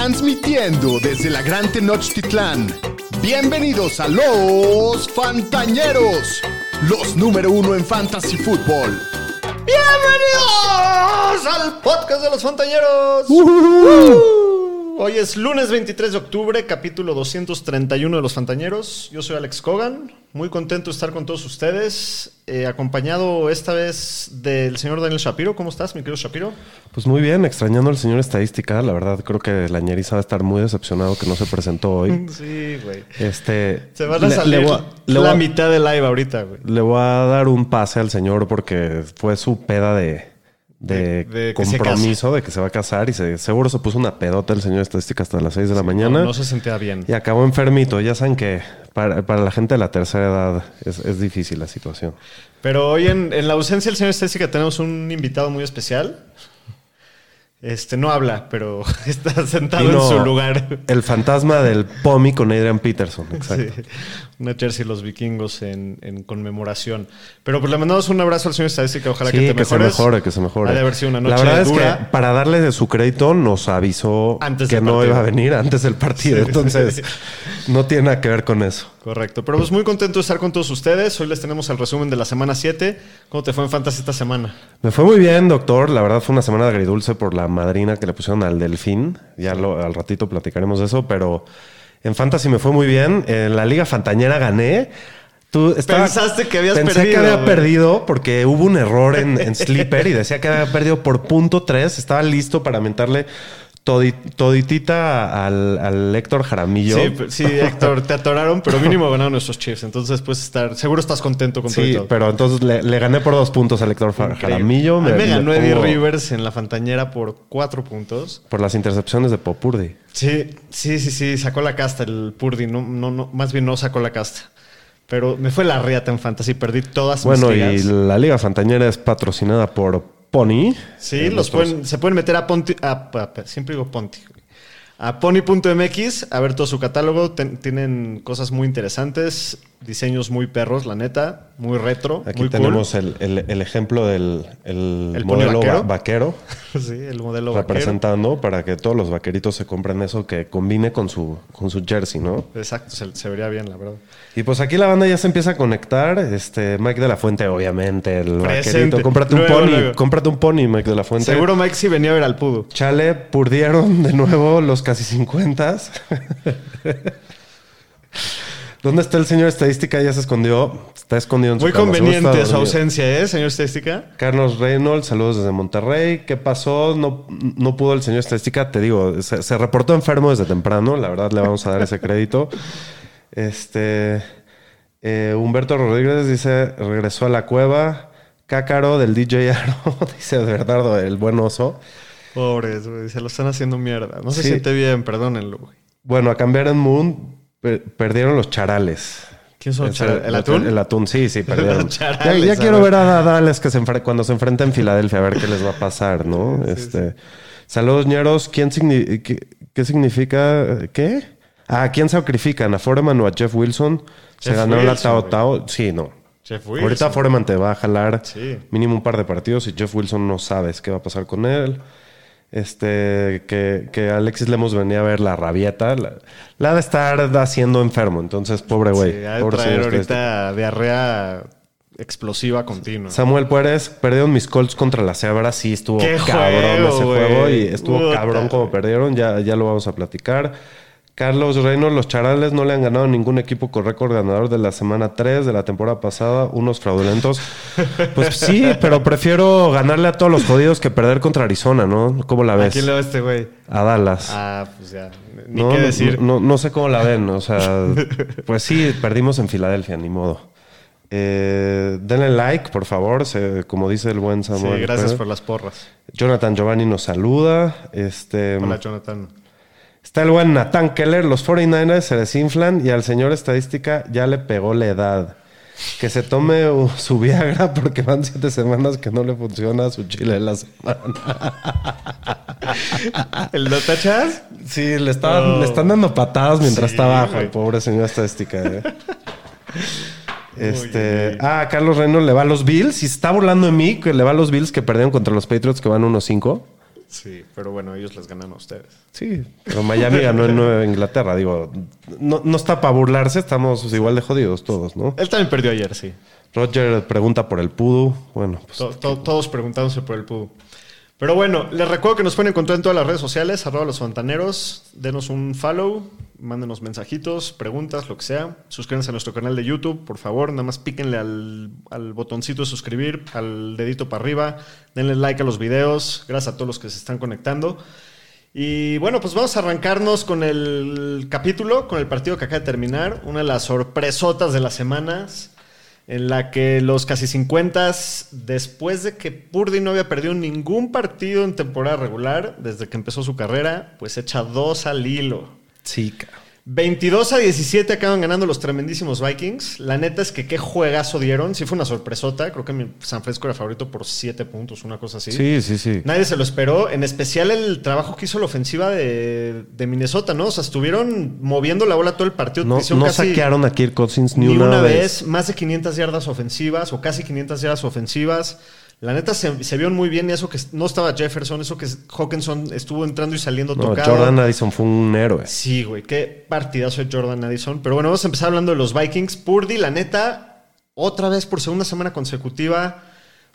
Transmitiendo desde la Gran Tenochtitlán. Bienvenidos a los Fantañeros, los número uno en Fantasy Football. Bienvenidos al podcast de los Fantañeros. Hoy es lunes 23 de octubre, capítulo 231 de los Fantañeros. Yo soy Alex Cogan, muy contento de estar con todos ustedes, eh, acompañado esta vez del señor Daniel Shapiro. ¿Cómo estás, mi querido Shapiro? Pues muy bien, extrañando al señor estadística. La verdad, creo que la ñeriza va a estar muy decepcionado que no se presentó hoy. Sí, güey. Este, Se van a le- salir le a- la a- mitad del live ahorita, güey. Le voy a dar un pase al señor porque fue su peda de, de, De- de compromiso de que se va a casar y se, seguro se puso una pedota el señor estadística hasta las 6 de la mañana No, no se sentía bien. y acabó enfermito. Ya saben que para, para la gente de la tercera edad es, es difícil la situación. Pero hoy en, en la ausencia del señor Estética tenemos un invitado muy especial. Este no habla, pero está sentado en su lugar. El fantasma del POMI con Adrian Peterson. Exacto. Sí, una jersey los vikingos en, en conmemoración. Pero pues le mandamos un abrazo al señor Estadística. Ojalá Sí, que te que se mejores. mejore, que se mejore. Ha de haber sido una noche La verdad es que para darle de su crédito nos avisó Antes que no partido. iba a venir antes del partido. Sí, Entonces, no tiene nada que ver con eso. Correcto. Pero pues muy contento de estar con todos ustedes. Hoy les tenemos el resumen de la semana 7. ¿Cómo te fue en Fantasy esta semana? Me fue muy bien, doctor. La verdad fue una semana agridulce por la madrina que le pusieron al delfín. Ya lo- al ratito platicaremos de eso, pero en Fantasy me fue muy bien. En la Liga Fantañera gané. Tú estaba- Pensaste que habías pensé perdido, que había perdido porque hubo un error en, en Sleeper y decía que había perdido por punto 3. Estaba listo para mentarle toditita al, al Héctor Jaramillo. Sí, sí, Héctor, te atoraron, pero mínimo ganaron nuestros Chiefs. Entonces, pues estar, seguro estás contento con todo y Sí, todo. pero entonces le, le gané por dos puntos al Héctor Increíble. Jaramillo. Me, me ganó Eddie Rivers en la Fantañera por cuatro puntos. Por las intercepciones de Popurdi. Sí, sí, sí, sí, sacó la casta el Purdy, no, no, no, más bien no sacó la casta. Pero me fue la riata en Fantasy, perdí todas Bueno, mis y ligas. la Liga Fantañera es patrocinada por Pony. Sí, Eh, los pueden, se pueden meter a Ponti, a- a- siempre digo Ponti, a pony.mx a ver todo su catálogo. Ten- tienen cosas muy interesantes, diseños muy perros, la neta, muy retro, Aquí muy tenemos el, el- el ejemplo del el ¿El pony modelo vaquero? sí, el modelo vaquero. representando para que todos los vaqueritos se compren eso que combine con su, con su jersey, ¿no? Exacto, se, se vería bien, la verdad. Y pues aquí la banda ya se empieza a conectar. Este, Mike de la Fuente, obviamente, el Presente. vaquerito. Cómprate un Luego, pony, luego. cómprate un pony, Mike de la Fuente. Seguro Mike sí venía a ver al Pudo. Chale, purdieron de nuevo los casi 50. ¿Dónde está el señor estadística? Ya se escondió. Está escondido en su Muy cama. Conveniente su ausencia, ¿eh, señor Estadística? Carlos Reynolds, saludos desde Monterrey. ¿Qué pasó? No, no pudo el señor estadística. Te digo, se, se reportó enfermo desde temprano. La verdad, le vamos a dar ese crédito. Este. eh, Humberto Rodríguez dice: regresó a la cueva. Cácaro del DJ Aro, dice Bernardo, el buen oso. Pobres, güey, se lo están haciendo mierda. No se Sí. siente bien, perdónenlo, güey. Bueno, a cambiar en Moon, per- perdieron los charales. ¿Quién son? ¿El atún? El atún, sí, sí, perdieron. Ya quiero ver. a Dallas que se cuando se enfrenta en Filadelfia, a ver qué les va a pasar, ¿no? este, Saludos, ñeros. ¿Quién signi- qué, qué significa? ¿Qué? Ah, ¿quién sacrifican? ¿A Foreman o a Jeff Wilson? ¿Se Jeff ganó la Tao güey. Tao? Sí, no. Jeff Wilson. Ahorita Foreman te va a jalar Sí. mínimo un par de partidos y Jeff Wilson no sabes qué va a pasar con él. Este, que, que Alexis Lemos venía a ver la rabieta. La, de estar haciendo enfermo. Entonces, pobre güey. Sí, pobre traer señor este. ahorita diarrea explosiva continua. Samuel Pérez, perdieron mis Colts contra la Cebra. Sí, estuvo ¡Qué cabrón juego, ese juego y estuvo Puta. cabrón como perdieron. Ya, ya lo vamos a platicar. Carlos Reynolds, los charales no le han ganado a ningún equipo con récord ganador de la semana 3 de la temporada pasada, unos fraudulentos. Pues sí, pero prefiero ganarle a todos los jodidos que perder contra Arizona, ¿no? ¿Cómo la ¿A ves? quién le va este güey? A Dallas. Ah, pues ya. Ni no, qué decir. No, no sé cómo la ven, o sea, pues sí, perdimos en Filadelfia, ni modo. Eh, denle like, por favor, se- como dice el buen sí, Samuel. gracias Pérez. por las porras. Jonathan Giovanni nos saluda. Este, Hola, Jonathan. Está el buen Nathan Keller. Los 49ers se desinflan y al señor estadística ya le pegó la edad. Que se tome su Viagra porque van siete semanas que no le funciona su chile de la semana. ¿El Notachas? Sí, le, estaban- Oh. le están dando patadas mientras Sí, está abajo, el pobre señor estadística. ¿eh? Este, ah, Carlos Reynolds le va a los Bills y está burlando de mí que le va a los Bills que perdieron contra los Patriots que van 1-5. Sí, pero bueno, ellos les ganan a ustedes. Sí, pero Miami ganó en Nueva Inglaterra. Digo, no, no está para burlarse, estamos igual de jodidos todos, ¿no? Él también perdió ayer, sí. Roger pregunta por el Pudu. Bueno, pues To- to- todos preguntándose por el pudo. Pero bueno, les recuerdo que nos pueden encontrar en todas las redes sociales, arroba los fantaneros. Denos un follow, mándenos mensajitos, preguntas, lo que sea. Suscríbanse a nuestro canal de YouTube, por favor. Nada más píquenle al, al botoncito de suscribir, al dedito para arriba. Denle like a los videos. Gracias a todos los que se están conectando. Y bueno, pues vamos a arrancarnos con el capítulo, con el partido que acaba de terminar. Una de las sorpresotas de las semanas en la que los casi 50, después de que Purdy no había perdido ningún partido en temporada regular, desde que empezó su carrera, pues echa dos al hilo. sí, ca- 22 a 17 acaban ganando los tremendísimos Vikings. La neta es que qué juegazo dieron. Sí fue una sorpresota. Creo que mi San Francisco era favorito por 7 puntos, una cosa así. Sí, sí, sí. Nadie se lo esperó, en especial el trabajo que hizo la ofensiva de, de Minnesota, ¿no? O sea, estuvieron moviendo la bola todo el partido. No, Hicieron no casi- saquearon a Kirk Cousins ni, ni, una, vez. vez. más de 500 yardas ofensivas o casi 500 yardas ofensivas. La neta se, se vieron muy bien y eso que no estaba Jefferson, eso que Hawkinson estuvo entrando y saliendo No, tocado. Jordan Addison fue un héroe. Sí, güey, qué partidazo de Jordan Addison. Pero bueno, vamos a empezar hablando de los Vikings. Purdy, la neta, otra vez por segunda semana consecutiva,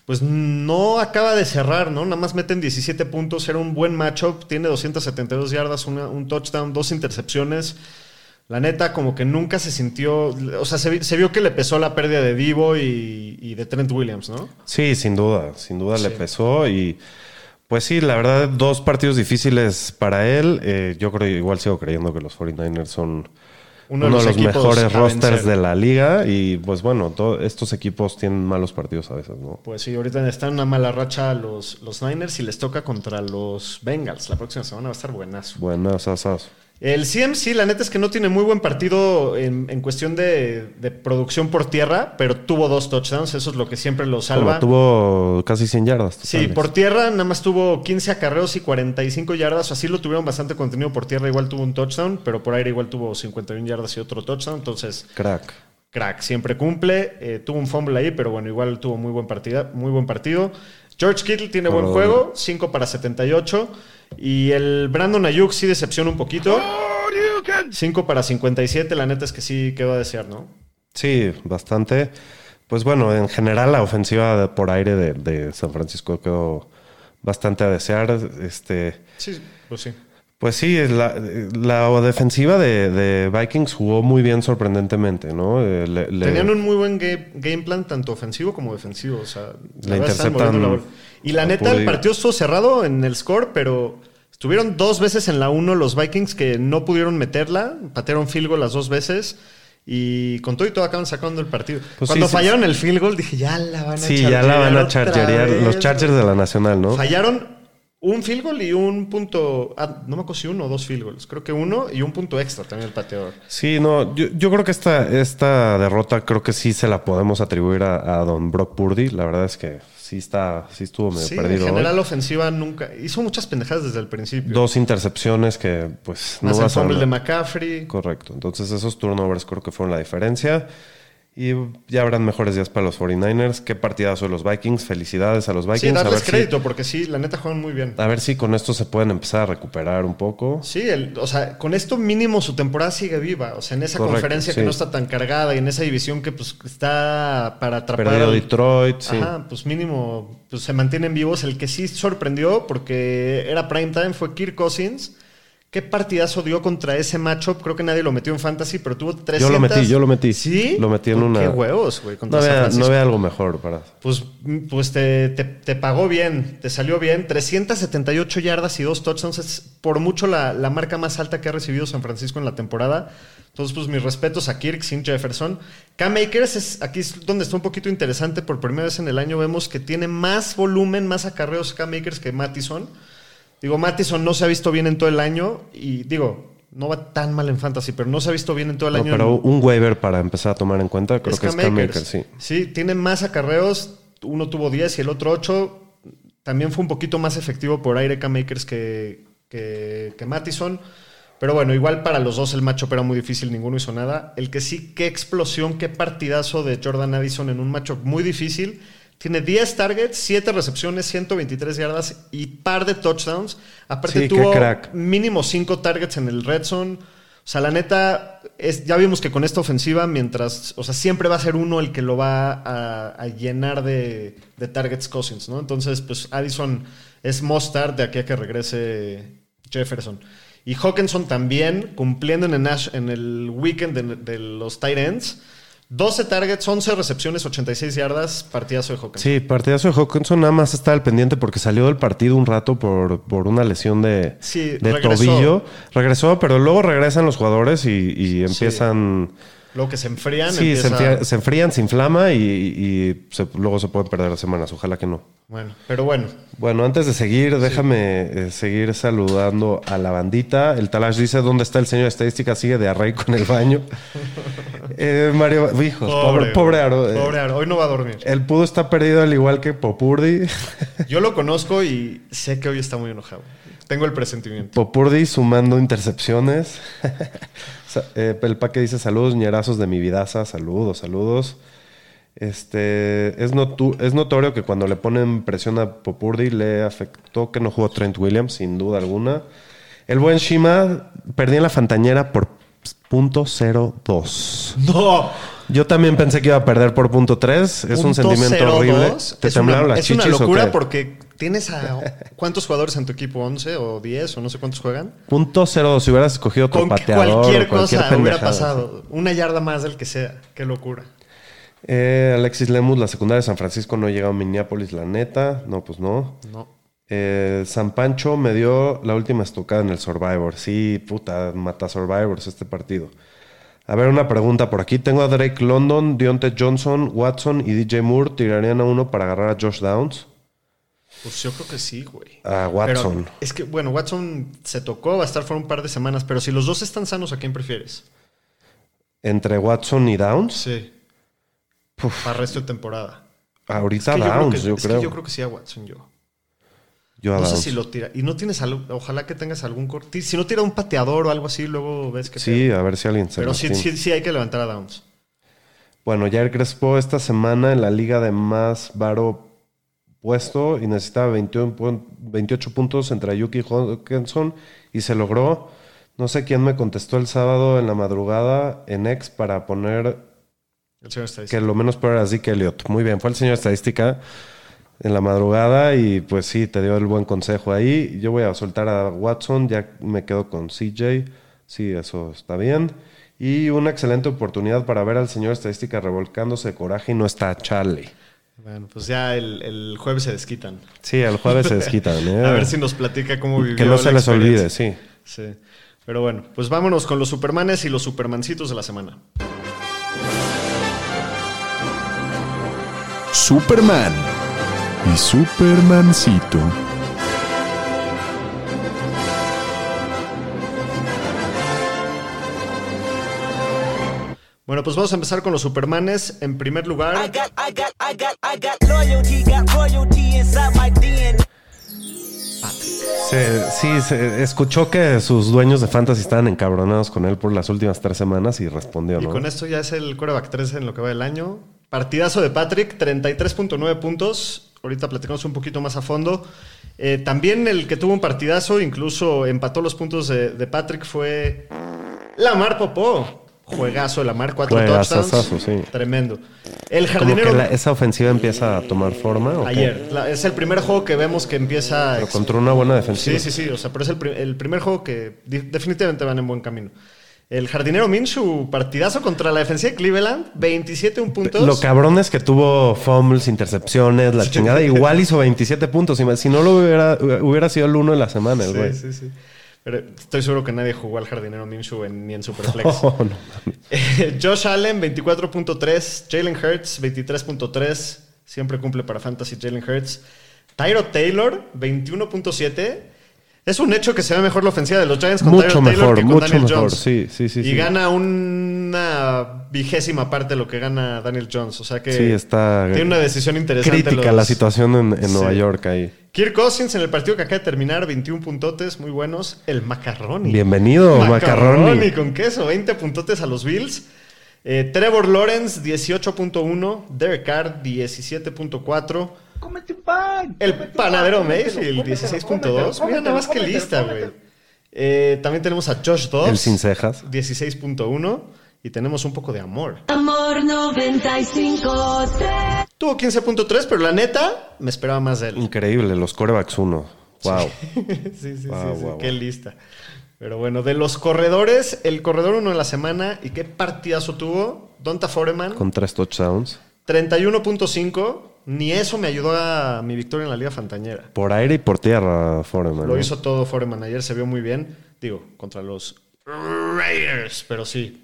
pues no acaba de cerrar, ¿no? Nada más meten 17 puntos, era un buen matchup, tiene 272 yardas, una- un touchdown, dos intercepciones. La neta, como que nunca se sintió, o sea, se, se vio que le pesó la pérdida de Divo y, y de Trent Williams, ¿no? Sí, sin duda, sin duda le pesó y pues sí, la verdad, dos partidos difíciles para él. Eh, yo creo, igual sigo creyendo que los 49ers son uno, de los, mejores rosters vencer. de la liga y pues bueno, to- estos equipos tienen malos partidos a veces, ¿no? Pues sí, ahorita están en una mala racha los, los Niners y les toca contra los Bengals. La próxima semana va a estar buenazo. Buenas asas. El CMC, la neta es que no tiene muy buen partido en, en cuestión de, de producción por tierra, pero tuvo dos touchdowns, eso es lo que siempre lo salva. tuvo casi 100 yardas. Sí, por tierra nada más tuvo 15 acarreos y 45 yardas, así lo tuvieron bastante contenido por tierra, igual tuvo un touchdown, pero por aire igual tuvo 51 yardas y otro touchdown, entonces Crack. crack, siempre cumple, eh, tuvo un fumble ahí, pero bueno, igual tuvo muy buen, partida, muy buen partido. George Kittle tiene buen juego, 5 para 78. Y el Brandon Ayuk sí decepciona un poquito. 5 para 57, la neta es que sí quedó a desear, ¿no? Sí, bastante. Pues bueno, en general la ofensiva por aire de, de San Francisco quedó bastante a desear. Este, Sí, pues sí. Pues sí, la, la defensiva de, de Vikings jugó muy bien sorprendentemente, ¿no? Eh, le- le- Tenían un muy buen ga- game plan, tanto ofensivo como defensivo. O sea, la interceptan la. Y la neta, el partido estuvo cerrado en el score, pero estuvieron dos veces en la 1 los Vikings que no pudieron meterla. Patearon field goal las dos veces. Y con todo y todo acaban sacando el partido. Pues Cuando sí, sí, fallaron el field goal, dije, ya la van a Sí, ya la van a chargerear Los Chargers de la Nacional, ¿no? Fallaron un field goal y un punto. ah, no me acuerdo si uno o dos field goals. Creo que uno y un punto extra también el pateador. Sí, no, yo, yo creo que esta, esta derrota creo que sí se la podemos atribuir a, a don Brock Purdy. La verdad es que sí está, sí estuvo medio Sí, en perdido. hoy. general, la ofensiva nunca. Hizo muchas pendejadas desde el principio. Dos intercepciones que pues Más no el fumble de. McCaffrey. Correcto. Entonces esos turnovers creo que fueron la diferencia. Y ya habrán mejores días para los 49ers. Qué partidazo de los Vikings. Felicidades a los Vikings. Sí, a, ver darles si, crédito, porque sí, la neta juegan muy bien. a ver si con esto se pueden empezar a recuperar un poco. Sí, el- o sea, con esto mínimo su temporada sigue viva. O sea, en esa Correcto, conferencia que no está tan cargada y en esa división que pues está para atrapar. Perdido al- Detroit, sí. Ajá, pues mínimo pues, se mantienen vivos. El que sí sorprendió porque era prime time fue Kirk Cousins. ¿Qué partidazo dio contra ese matchup? Creo que nadie lo metió en fantasy, pero tuvo 300. Yo lo metí, yo lo metí. ¿Sí? Lo metí en Pues una- Qué huevos, güey, No había, Francisco. no había algo mejor para. Pues, pues te, te- te pagó bien, te salió bien. 378 yardas y dos touchdowns es por mucho la, la marca más alta que ha recibido San Francisco en la temporada. Entonces, pues mis respetos a Kirk sin Jefferson. Cam Akers es aquí es donde está un poquito interesante. Por primera vez en el año vemos que tiene más volumen, más acarreos Cam Akers que Mattison. Digo, Mattison no se ha visto bien en todo el año y digo, no va tan mal en fantasy, pero no se ha visto bien en todo el No, año. pero un waiver para empezar a tomar en cuenta, creo que es Cam Akers, sí. Sí, tiene más acarreos. Uno tuvo 10 y el otro 8. También fue un poquito más efectivo por aire Cam Akers que, que, que Mattison. Pero bueno, igual para los dos el matchup era muy difícil, ninguno hizo nada. El que sí, qué explosión, qué partidazo de Jordan Addison en un matchup muy difícil. Tiene 10 targets, 7 recepciones, 123 yardas y par de touchdowns. Aparte Sí, tuvo crack. mínimo 5 targets en el red zone. O sea, la neta, es, ya vimos que con esta ofensiva, mientras, o sea, siempre va a ser uno el que lo va a, a llenar de, de targets Cousins, ¿no? Entonces, pues Addison es mustard de aquí a que regrese Jefferson. Y Hawkinson también, cumpliendo en el, Nash- en el weekend de, de los tight ends. 12 targets, 11 recepciones, 86 yardas, partidazo de Hawkinson. Sí, partidazo de Hawkinson nada más está al pendiente porque salió del partido un rato por, por una lesión de, Sí, de regresó. tobillo. Regresó, pero luego regresan los jugadores y, y empiezan... Luego que se enfrían, Sí, se, empieza- enfría- se enfrían, se inflama y, y se- luego se pueden perder semanas. Ojalá que no. Bueno, pero bueno. Bueno, antes de seguir, déjame eh, seguir saludando a la bandita. El Talash dice, ¿dónde está el señor de estadística? Sigue de arrey con el baño. Eh, Mario, hijos, pobre, pobre, Aro. eh, Pobre Aro, hoy no va a dormir. el pudo está perdido al igual que Popurdi. Yo lo conozco y sé que hoy está muy enojado. Tengo el presentimiento. Popurdi sumando intercepciones. Eh, el paque dice saludos, ñerazos de mi vidaza. Saludos, saludos. Este, es, notu- es notorio que cuando le ponen presión a Popurdi le afectó que no jugó Trent Williams, sin duda alguna. El buen Shima perdí en la Fantañera por punto .02. ¡No! Yo también pensé que iba a perder por punto .3. Es un sentimiento 02. horrible. ¿Te es temblaron una, las Es una chichis locura qué? porque tienes a... ¿Cuántos jugadores en tu equipo? ¿11 o 10 o no sé cuántos juegan? Punto .02. Si hubieras escogido otro Con pateador cualquier cosa hubiera pasado. Una yarda más del que sea. Qué locura. Eh, Alexis Lemus, la secundaria de San Francisco no ha llegado a Minneapolis, la neta. No, pues no. No. Eh, San Pancho me dio la última estocada en el Survivor. Sí, puta, mata Survivors este partido. A ver, una pregunta por aquí. Tengo a Drake London, Deontay Johnson, Watson y DJ Moore. ¿Tirarían a uno para agarrar a Josh Downs? Pues yo creo que sí, güey. A Watson. Pero es que, bueno, Watson se tocó, va a estar fuera un par de semanas, pero si los dos están sanos, ¿a quién prefieres? Entre Watson y Downs. Sí. Puf, Para el resto de temporada. ahorita Es que yo creo Downs, que- yo es que yo creo que sí a Watson, yo. Yo a No sé Downs. si lo tira. Y no tienes algo, ojalá que tengas algún corte. Si no tira un pateador o algo así, luego ves que. Sí, a ver si alguien se Pero sí, sí, sí hay que levantar a Downs. Bueno, Jair Crespo esta semana en la liga de más varo puesto y necesitaba 21 pun- 28 puntos entre Ayuki y Hawkinson y se logró. No sé quién me contestó el sábado en la madrugada en X para poner El señor está que lo menos peor era Zeke Elliott. Muy bien, fue el señor estadística en la madrugada y pues sí, te dio el buen consejo ahí. Yo voy a soltar a Watson, ya me quedo con CJ. Sí, eso está bien. Y una excelente oportunidad para ver al señor estadística revolcándose de coraje y no está Charlie. Bueno, pues ya el, el jueves se desquitan. Sí, el jueves se desquitan. ¿eh? A ver si nos platica cómo vivió Que no se la les olvide, sí. Sí. Pero bueno, pues vámonos con los Supermanes y los Supermancitos de la semana. Superman y Supermancito. Bueno, pues vamos a empezar con los Supermanes. En primer lugar. Se- sí, se escuchó que sus dueños de Fantasy estaban encabronados con él por las últimas tres semanas y respondió, y ¿no? con esto ya es el coreback 3 en lo que va del año. Partidazo de Patrick, 33.9 puntos. Ahorita platicamos un poquito más a fondo. Eh, también el que tuvo un partidazo, incluso empató los puntos de, de Patrick, fue Lamar Popó. Juegazo de Lamar, cuatro Juegazazazo, touchdowns. sí. Tremendo. El Como jardinero. que la- esa ofensiva empieza a tomar forma. Ayer. La- es el primer juego que vemos que empieza. Pero contra una buena defensiva. Sí, sí, sí. O sea, pero es el, el primer juego que definitivamente van en buen camino. El jardinero Minshew, partidazo contra la defensiva de Cleveland, 27 un puntos. Lo cabrón es que tuvo fumbles, intercepciones, la chingada. Igual hizo 27 puntos. Si no lo hubiera, hubiera sido el uno de la semana, el güey. Sí, sí, sí. Estoy seguro que nadie jugó al jardinero Minshew en- ni en Superflex. Oh, no. Eh, Josh Allen, 24.3. Jalen Hurts, 23.3. Siempre cumple para Fantasy Jalen Hurts. Tyro Taylor, 21.7. Es un hecho que se ve mejor la ofensiva de los Giants con Mucho Tyro Taylor mejor, que con mucho Daniel mejor. Jones. Sí, sí, sí, Y sí. gana una vigésima parte de lo que gana Daniel Jones. O sea que Sí, está tiene una decisión interesante. Crítica los- la situación en, en Sí. Nueva York ahí. Kirk Cousins en el partido que acaba de terminar, 21 puntotes, muy buenos. El Macarroni. Bienvenido, Macarroni. con queso, 20 puntotes a los Bills. Eh, Trevor Lawrence, 18.1. Derek Carr, 17.4. Cómete un pan. El cómete panadero pan, Mayfield, cómetelo, 16.2. cómetelo, Mira nada más que lista, güey. Eh, también tenemos a Josh Dobbs. El sin cejas. 16.1. Y tenemos un poco de amor. Amor 95.3 Tuvo 15.3, pero la neta, me esperaba más de él. Increíble, los corebacks 1. Wow. sí, sí, Wow, sí, sí, wow, qué wow. lista. Pero bueno, de los corredores, el corredor uno de la semana, ¿y qué partidazo tuvo? Donta Foreman, Con tres touchdowns. 31.5. Ni eso me ayudó a mi victoria en la Liga Fantañera. Por aire y por tierra, Foreman. Lo ¿no? hizo todo Foreman ayer, se vio muy bien. Digo, contra los Raiders, pero sí.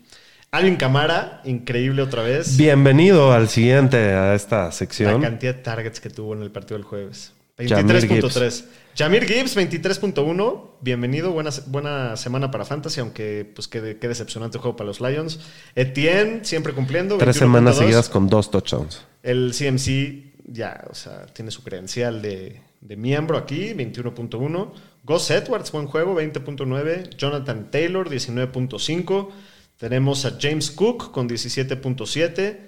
Alvin Camara, increíble otra vez. Bienvenido al siguiente, a esta La sección. cantidad de targets que tuvo en el partido del jueves. Jahmyr 23.3. Jamir Gibbs, 23.1. Bienvenido, buena, buena semana para Fantasy, aunque pues qué, qué decepcionante juego para los Lions. Etienne, siempre cumpliendo. Tres 21.2. semanas seguidas con dos touchdowns. El CMC ya, o sea, tiene su credencial de, de miembro aquí, 21.1. Gus Edwards, buen juego, 20.9. Jonathan Taylor, 19.5. Tenemos a James Cook con 17.7.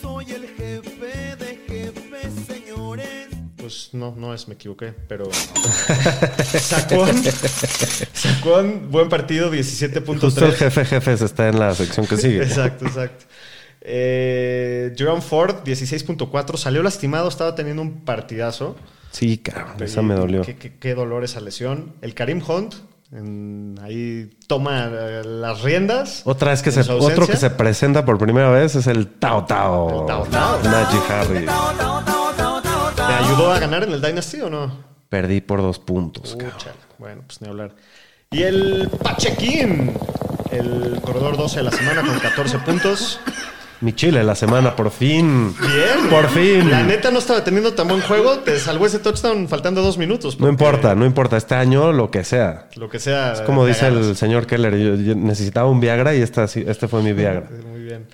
Soy el jefe de jefes, señores. Pues no, no es, me equivoqué, pero. Sacón. Sacón, buen partido, 17.3. Justo el jefe jefes está en la sección que sigue. Exacto, exacto. Eh, Jerome Ford, 16.4. Salió lastimado, estaba teniendo un partidazo. Sí, cabrón, esa me dolió. Qué, qué- qué dolor esa lesión. El Karim Hunt, en- ahí toma eh, las riendas. Otra vez que se, otro que se presenta por primera vez es el Tao Tao. El Tao Tao. Najee Harris. ¿Te ayudó a ganar en el Dynasty o no? Perdí por dos puntos, Bueno, pues ni hablar. Y el Pachequín, el corredor 12 de la semana con 14 puntos. Mi Chile, la semana, por fin. Bien. Por fin. La neta no estaba teniendo tan buen juego. Te salvó ese touchdown faltando dos minutos. No importa, no importa. Este año, lo que sea. Lo que sea. Es como dice el señor Keller. Yo, yo necesitaba un Viagra y esta, este fue mi Viagra. Muy bien.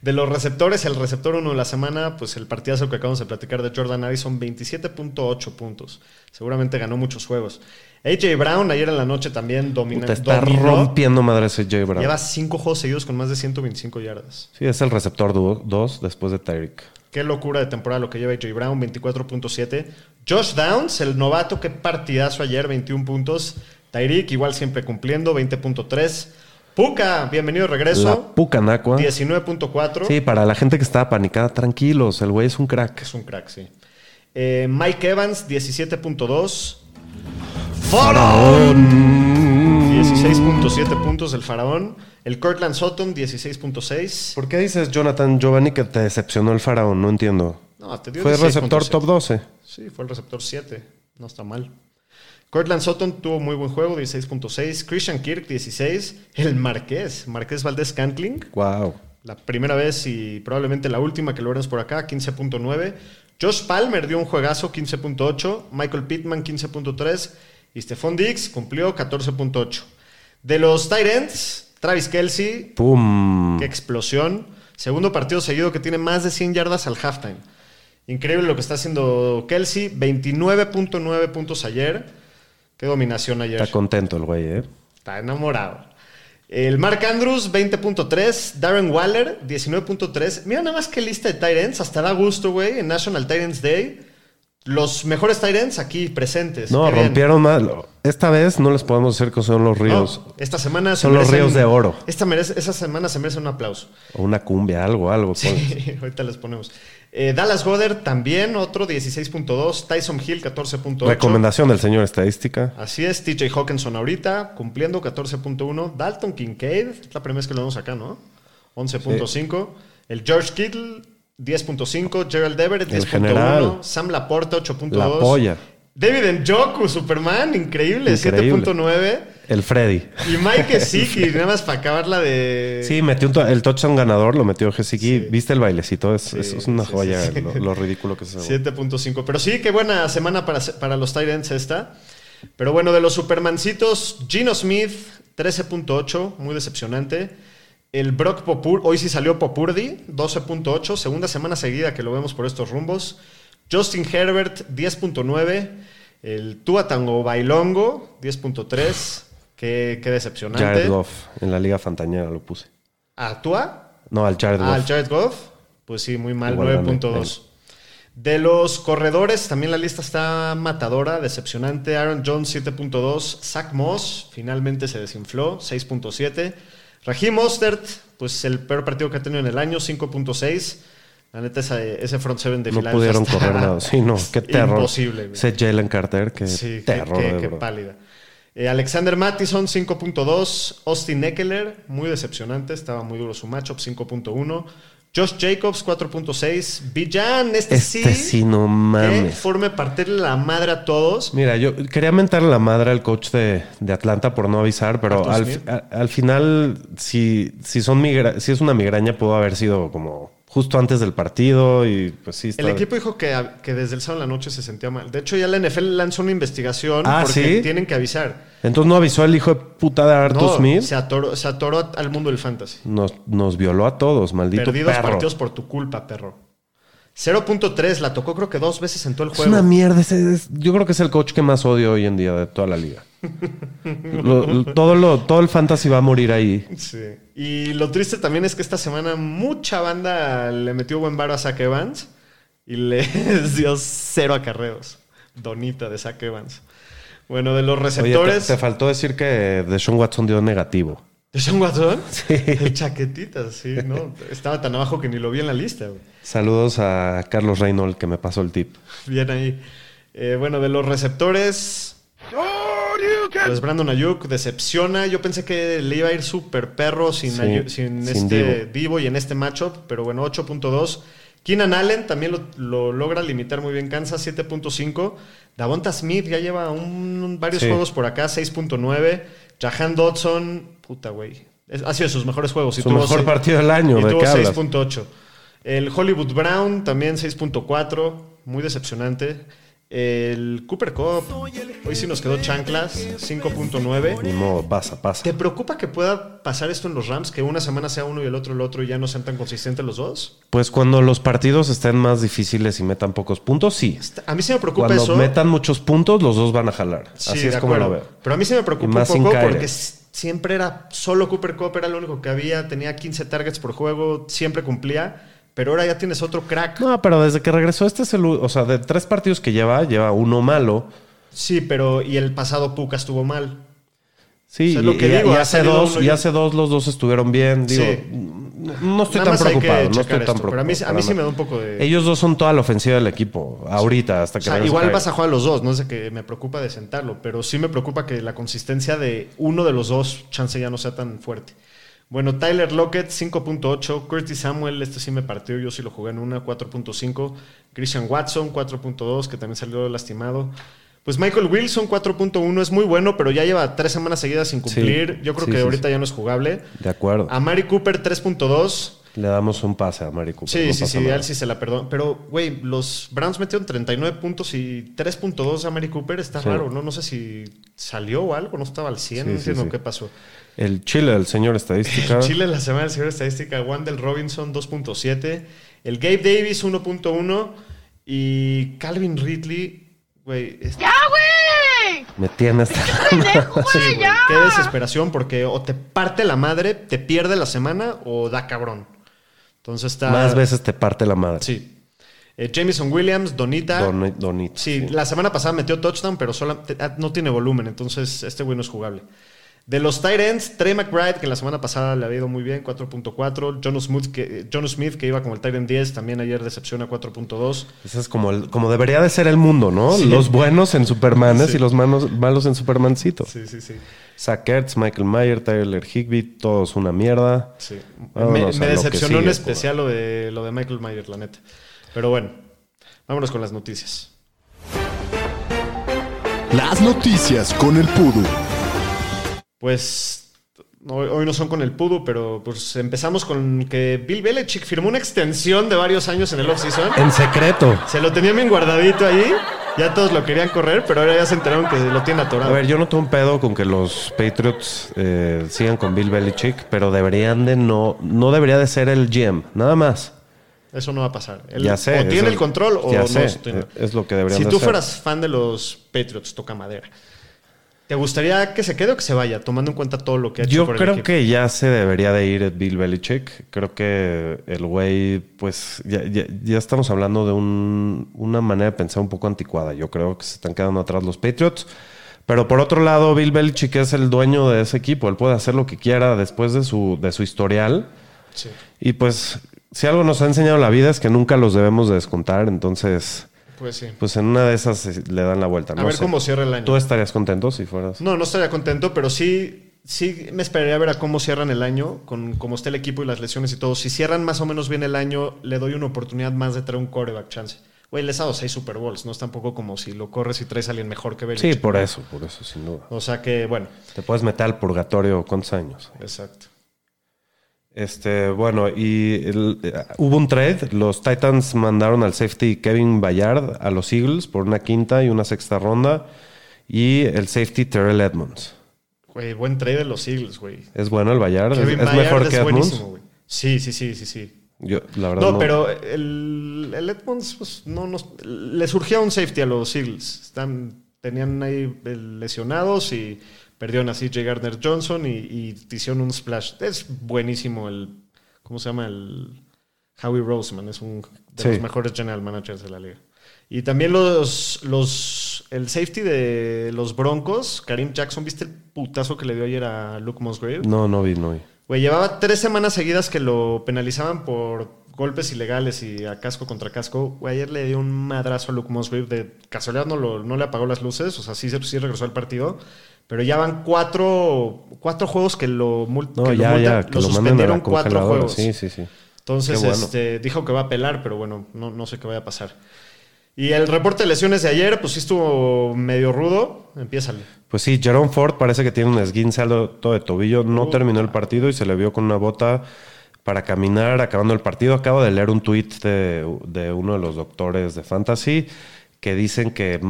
De los receptores, el receptor uno de la semana, pues el partidazo que acabamos de platicar de Jordan Addison, 27.8 puntos. Seguramente ganó muchos juegos. AJ Brown ayer en la noche también domina, Te está dominó. rompiendo madre ese J. Brown. Lleva cinco juegos seguidos con más de 125 yardas. Sí, es el receptor 2 después de Tyreek. Qué locura de temporada lo que lleva AJ Brown, 24.7. Josh Downs, el novato, qué partidazo ayer, 21 puntos. Tyreek, igual siempre cumpliendo, 20.3. Puka, bienvenido de La regreso, Pucanacua. 19.4. Sí, para la gente que está apanicada, tranquilos. El güey es un crack. Es un crack, sí. Eh, Mike Evans, 17.2. Faraón. 16.7 puntos del faraón. El Cortland Sutton, 16.6. ¿Por qué dices, Jonathan Giovanni, que te decepcionó el faraón? No entiendo. No, te dio Fue 16.7. receptor top 12. Sí, fue el receptor 7. No está mal. Cortland Sutton tuvo muy buen juego, 16.6. Christian Kirk, 16. El Marqués, Marqués Valdés Cantling. Wow. La primera vez y probablemente la última que lo veremos por acá, 15.9. Josh Palmer dio un juegazo, 15.8. Michael Pittman, 15.3. Y Stephon Diggs cumplió 14.8. De los tight ends, Travis Kelsey, Pum. qué explosión. Segundo partido seguido que tiene más de 100 yardas al halftime. Increíble lo que está haciendo Kelsey. 29.9 puntos ayer. Qué dominación ayer. Está contento el güey, ¿eh? Está enamorado. El Mark Andrews, 20.3. Darren Waller, 19.3. Mira nada más que lista de tight ends. Hasta da gusto, güey. En National Ends Day. Los mejores ends aquí presentes. No, Qué bien. rompieron más. Esta vez no les podemos decir que son los ríos. No, esta semana se Son los ríos de oro. Esta, merece, esa semana se merece un aplauso. O una cumbia, algo, algo. pues. Sí, ahorita les ponemos. Eh, Dallas Goddard también, otro 16.2. Tyson Hill, 14.8. Recomendación del señor estadística. Así es, TJ Hawkinson ahorita, cumpliendo 14.1. Dalton Kincaid, es la primera vez que lo vemos acá, ¿no? 11.5. El George Kittle, 10.5. Gerald Everett, El general. 10.1. Sam Laporta, 8.2. La polla. David Njoku, Superman, increíble, Increíble. 7.9. El Freddy. Y Mike Gesicki, nada más para acabar la de... Sí, metió un to- el touchdown ganador, lo metió Gesicki. Sí. ¿Viste el bailecito? Es, Sí, es- es una sí, joya. Lo, lo ridículo que güey. 7.5. Pero sí, qué buena semana para, para los Tyrants esta. Pero bueno, de los Supermancitos, Gino Smith, 13.8, muy decepcionante. El Brock Popur, hoy sí salió Popurdi, 12.8, segunda semana seguida que lo vemos por estos rumbos. Justin Herbert, 10.9. El Tua Tango Bailongo, 10.3. Qué, qué decepcionante. Jared Goff en la Liga Fantañera lo puse. ¿A Tua? No, al Jared Goff. el Jared Goff. Pues sí, muy mal, Igual gana 9.2. De los corredores, también la lista está matadora, decepcionante. Aaron Jones, 7.2. Zach Moss, finalmente se desinfló, 6.7. Raheem Mostert, pues el peor partido que ha tenido en el año, 5.6. La neta, esa- ese front seven de No pudieron está correr nada. Sí, no, qué terror. Imposible. güey. Ese Jalen Carter, qué Sí, qué- terror. qué, de qué verdad. pálida. Eh, Alexander Mattison, 5.2. Austin Eckler, muy decepcionante. Estaba muy duro su matchup, 5.1. Josh Jacobs, 4.6. Villan, este, Este sí, no Que mames. forme partirle la madre a todos. Mira, yo quería mentarle la madre al coach de, de Atlanta por no avisar, pero al final, si, si, son migra- si es una migraña, pudo haber sido como justo antes del partido y pues sí. El está- equipo dijo que, que desde el sábado en la noche se sentía mal. De hecho, ya la NFL lanzó una investigación Ah, porque ¿sí? tienen que avisar. Entonces no avisó el hijo de puta de Arthur No, Smith. Se atoró, se atoró al mundo del fantasy. Nos, nos violó a todos, maldito Perdidos perro. partidos por tu culpa, perro. 0.3, la tocó creo que dos veces en todo el Es juego. una mierda. ese es- yo creo que es el coach que más odio hoy en día de toda la liga. Lo- lo- todo, lo, todo el fantasy va a morir ahí. Sí. Y lo triste también es que esta semana mucha banda le metió buen varo a Zach Evans y les dio cero acarreos. Donita de Zach Evans. Bueno, de los Oye, te, receptores. te faltó decir que Deshaun Watson dio negativo. ¿De Sean Watson? Sí. El chaquetita, sí, ¿no? Estaba tan abajo que ni lo vi en la lista, güey. Saludos a Carlos Reynolds que me pasó el tip. Bien ahí. Eh, bueno, de los receptores. Pues Brandon Ayuk decepciona. Yo pensé que le iba a ir súper perro sin, Sí, Ayuk- sin, sin este Divo. Divo y en este matchup, pero bueno, 8.2. Keenan Allen también lo, lo logra limitar muy bien. Kansas 7.5. Davonta Smith ya lleva un- varios Sí. juegos por acá, 6.9. Jahan Dodson, puta güey. Ha sido de sus mejores juegos. y Su tuvo mejor seis- partido del año, y ¿de tuvo qué hablas? 6.8. El Hollywood Brown también 6.4, muy decepcionante. El Cooper Cup, hoy sí nos quedó chanclas, 5.9. Ni modo, pasa, pasa. ¿Te preocupa que pueda pasar esto en los Rams? Que una semana sea uno y el otro el otro y ya no sean tan consistentes los dos. Pues cuando los partidos estén más difíciles y metan pocos puntos, sí. A mí sí me preocupa Cuando eso. metan muchos puntos, los dos van a jalar. Sí, Así es como lo veo. Pero a mí sí me preocupa un más sin poco porque siempre era solo Cooper Cup, era lo único que había, tenía 15 targets por juego, siempre cumplía. Pero ahora ya tienes otro crack. No, pero desde que regresó este es el... O sea, de tres partidos que lleva, lleva uno malo. Sí, pero y el pasado Puka estuvo mal. Sí, O sea, y, que digo, y hace dos, y hace dos los dos estuvieron bien. Digo, Sí. no, estoy Nada tan preocupado. No estoy tan esto, preocupado. pero a mí, a mí sí me da un poco de... Ellos dos son toda la ofensiva del equipo. Ahorita, hasta O que sea, regrese igual Kyler. vas a jugar a los dos, no sé que me preocupa de sentarlo, pero sí me preocupa que la consistencia de uno de los dos, chance ya no sea tan fuerte. Bueno, Tyler Lockett, 5.8. Curtis Samuel, este sí me partió, yo sí lo jugué en una, 4.5. Christian Watson, 4.2, que también salió lastimado. Pues Michael Wilson, 4.1, es muy bueno, pero ya lleva tres semanas seguidas sin cumplir. Sí, yo creo sí, que sí, ahorita ya no es jugable. De acuerdo. A Mari Cooper, 3.2. Le damos un pase a Mari Cooper. Sí, no sí, sí, él sí se la perdonó. Pero, güey, los Browns metieron 39 puntos y 3.2 a Mary Cooper. Está raro, ¿no? No sé si salió o algo, no estaba al 100, Sí, no entiendo qué pasó. El Chile, el señor estadística. Chile, la semana del señor estadística, Wandel Robinson 2.7. El Gabe Davis 1.1. Y Calvin Ridley, güey. es- Me tiene hasta Sí, güey, Qué desesperación, porque o te parte la madre, te pierde la semana o da cabrón. Entonces está. Más veces te parte la madre. Sí. Eh, Jameson Williams, Donita. Don- Donito. Sí, la semana pasada metió touchdown, pero sola- te- ah, no tiene volumen, entonces este güey no es jugable. De los tight ends, Trey McBride, que la semana pasada le había ido muy bien, 4.4. John Smith, que, John Smith, que iba como el tight end 10, también ayer decepciona 4.2. Ese es como, el, como debería de ser el mundo, ¿no? Sí. Los buenos en Supermanes Sí. y los malos, malos en Supermancito. Sí, sí, sí. Zach Ertz, Michael Mayer, Tyler Higby, todos una mierda. sí. Vámonos me decepcionó en especial lo de, lo de Michael Mayer, la neta. Pero bueno, vámonos con las noticias. Las noticias con el Pudu. Pues hoy, no son con el Pudu, pero pues empezamos con que Bill Belichick firmó una extensión de varios años en el offseason. En secreto. Se lo tenía bien guardadito ahí. Ya todos lo querían correr, pero ahora ya se enteraron que lo tiene A atorado. ver, yo no tengo un pedo con que los Patriots eh, sigan con Bill Belichick, pero deberían de no, no debería de ser el GM, nada más. Eso no va a pasar. Ya sé, O tiene el control o ya no. sé, es lo que deberían Si tú fueras fan de los Patriots, toca madera. ¿Te gustaría que se quede o que se vaya, tomando en cuenta todo lo que ha hecho Yo por creo que ya se debería de ir Bill Belichick. Creo que el güey, pues ya, ya- ya estamos hablando de un- una manera de pensar un poco anticuada. Yo creo que se están quedando atrás los Patriots. Pero por otro lado, Bill Belichick es el dueño de ese equipo. Él puede hacer lo que quiera después de su, de su historial. Sí. Y pues, si algo nos ha enseñado la vida es que nunca los debemos de descontar. Entonces, Pues sí. pues en una de esas eh, le dan la vuelta. A No ver sé. cómo cierra el año. ¿Tú estarías contento si fueras? No, no estaría contento, pero sí, sí me esperaría a ver a cómo cierran el año, con cómo está el equipo y las lesiones y todo. Si cierran más o menos bien el año, le doy una oportunidad más de traer un coreback chance. Güey, les ha dado seis Super Bowls, no es tampoco como si lo corres y traes a alguien mejor que Sí, Belichick. por eso, por eso, sin duda. O sea que, bueno, Te puedes meter al purgatorio cuántos años. exacto. Este, bueno, y el- eh, hubo un trade. Los Titans mandaron al safety Kevin Bayard a los Eagles por una quinta y una sexta ronda. Y el safety Terrell Edmonds. Güey, buen trade de los Eagles, güey. ¿Es bueno el Bayard? ¿Es, mejor es que Edmonds? güey. Sí, sí, sí, sí, sí. Yo, la verdad, No, no. pero el, el Edmonds, pues, no nos, le surgía un safety a los Eagles. Están, tenían ahí lesionados y perdieron a CJ Gardner Johnson y, y hicieron un splash. Es buenísimo el, ¿cómo se llama? El Howie Roseman. Es un de Sí. los mejores general managers de la liga. Y también los, los, el safety de los Broncos, Karim Jackson, ¿viste el putazo que le dio ayer a Luke Musgrave? No, no vi, no vi. Güey, llevaba tres semanas seguidas que lo penalizaban por golpes ilegales y a casco contra casco. Güey, ayer le dio un madrazo a Luke Musgrave. De casualidad no, lo- no le apagó las luces. O sea, sí, sí regresó al partido. Pero ya van cuatro, cuatro juegos que lo, No, que lo ya, multan- ya, lo que lo a suspendieron cuatro juegos. Sí, sí, sí. Entonces, bueno. este, dijo que va a apelar, pero bueno, no, no sé qué vaya a pasar. Y el reporte de lesiones de ayer, pues sí estuvo medio rudo. Empiézale. Pues sí, Jerome Ford parece que tiene un esguince todo de tobillo. No Uh. terminó el partido y se le vio con una bota para caminar acabando el partido. Acabo de leer un tuit de, de uno de los doctores de Fantasy que dicen que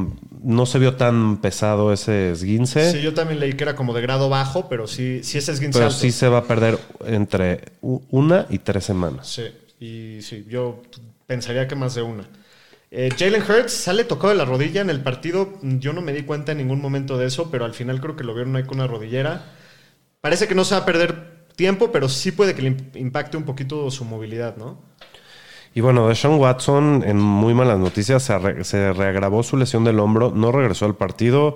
no se vio tan pesado ese esguince, Sí, yo también leí que era como de grado bajo, pero sí, sí es esguince pero alto. sí se va a perder entre una y tres semanas. Sí, y sí, yo pensaría que más de una. Eh, Jalen Hurts sale tocado de la rodilla en el partido. Yo no me di cuenta en ningún momento de eso, pero al final creo que lo vieron ahí con una rodillera. Parece que no se va a perder tiempo, pero sí puede que le imp- impacte un poquito su movilidad, ¿no? Y bueno, Deshaun Watson, en muy malas noticias, se, re- se reagravó su lesión del hombro, no regresó al partido.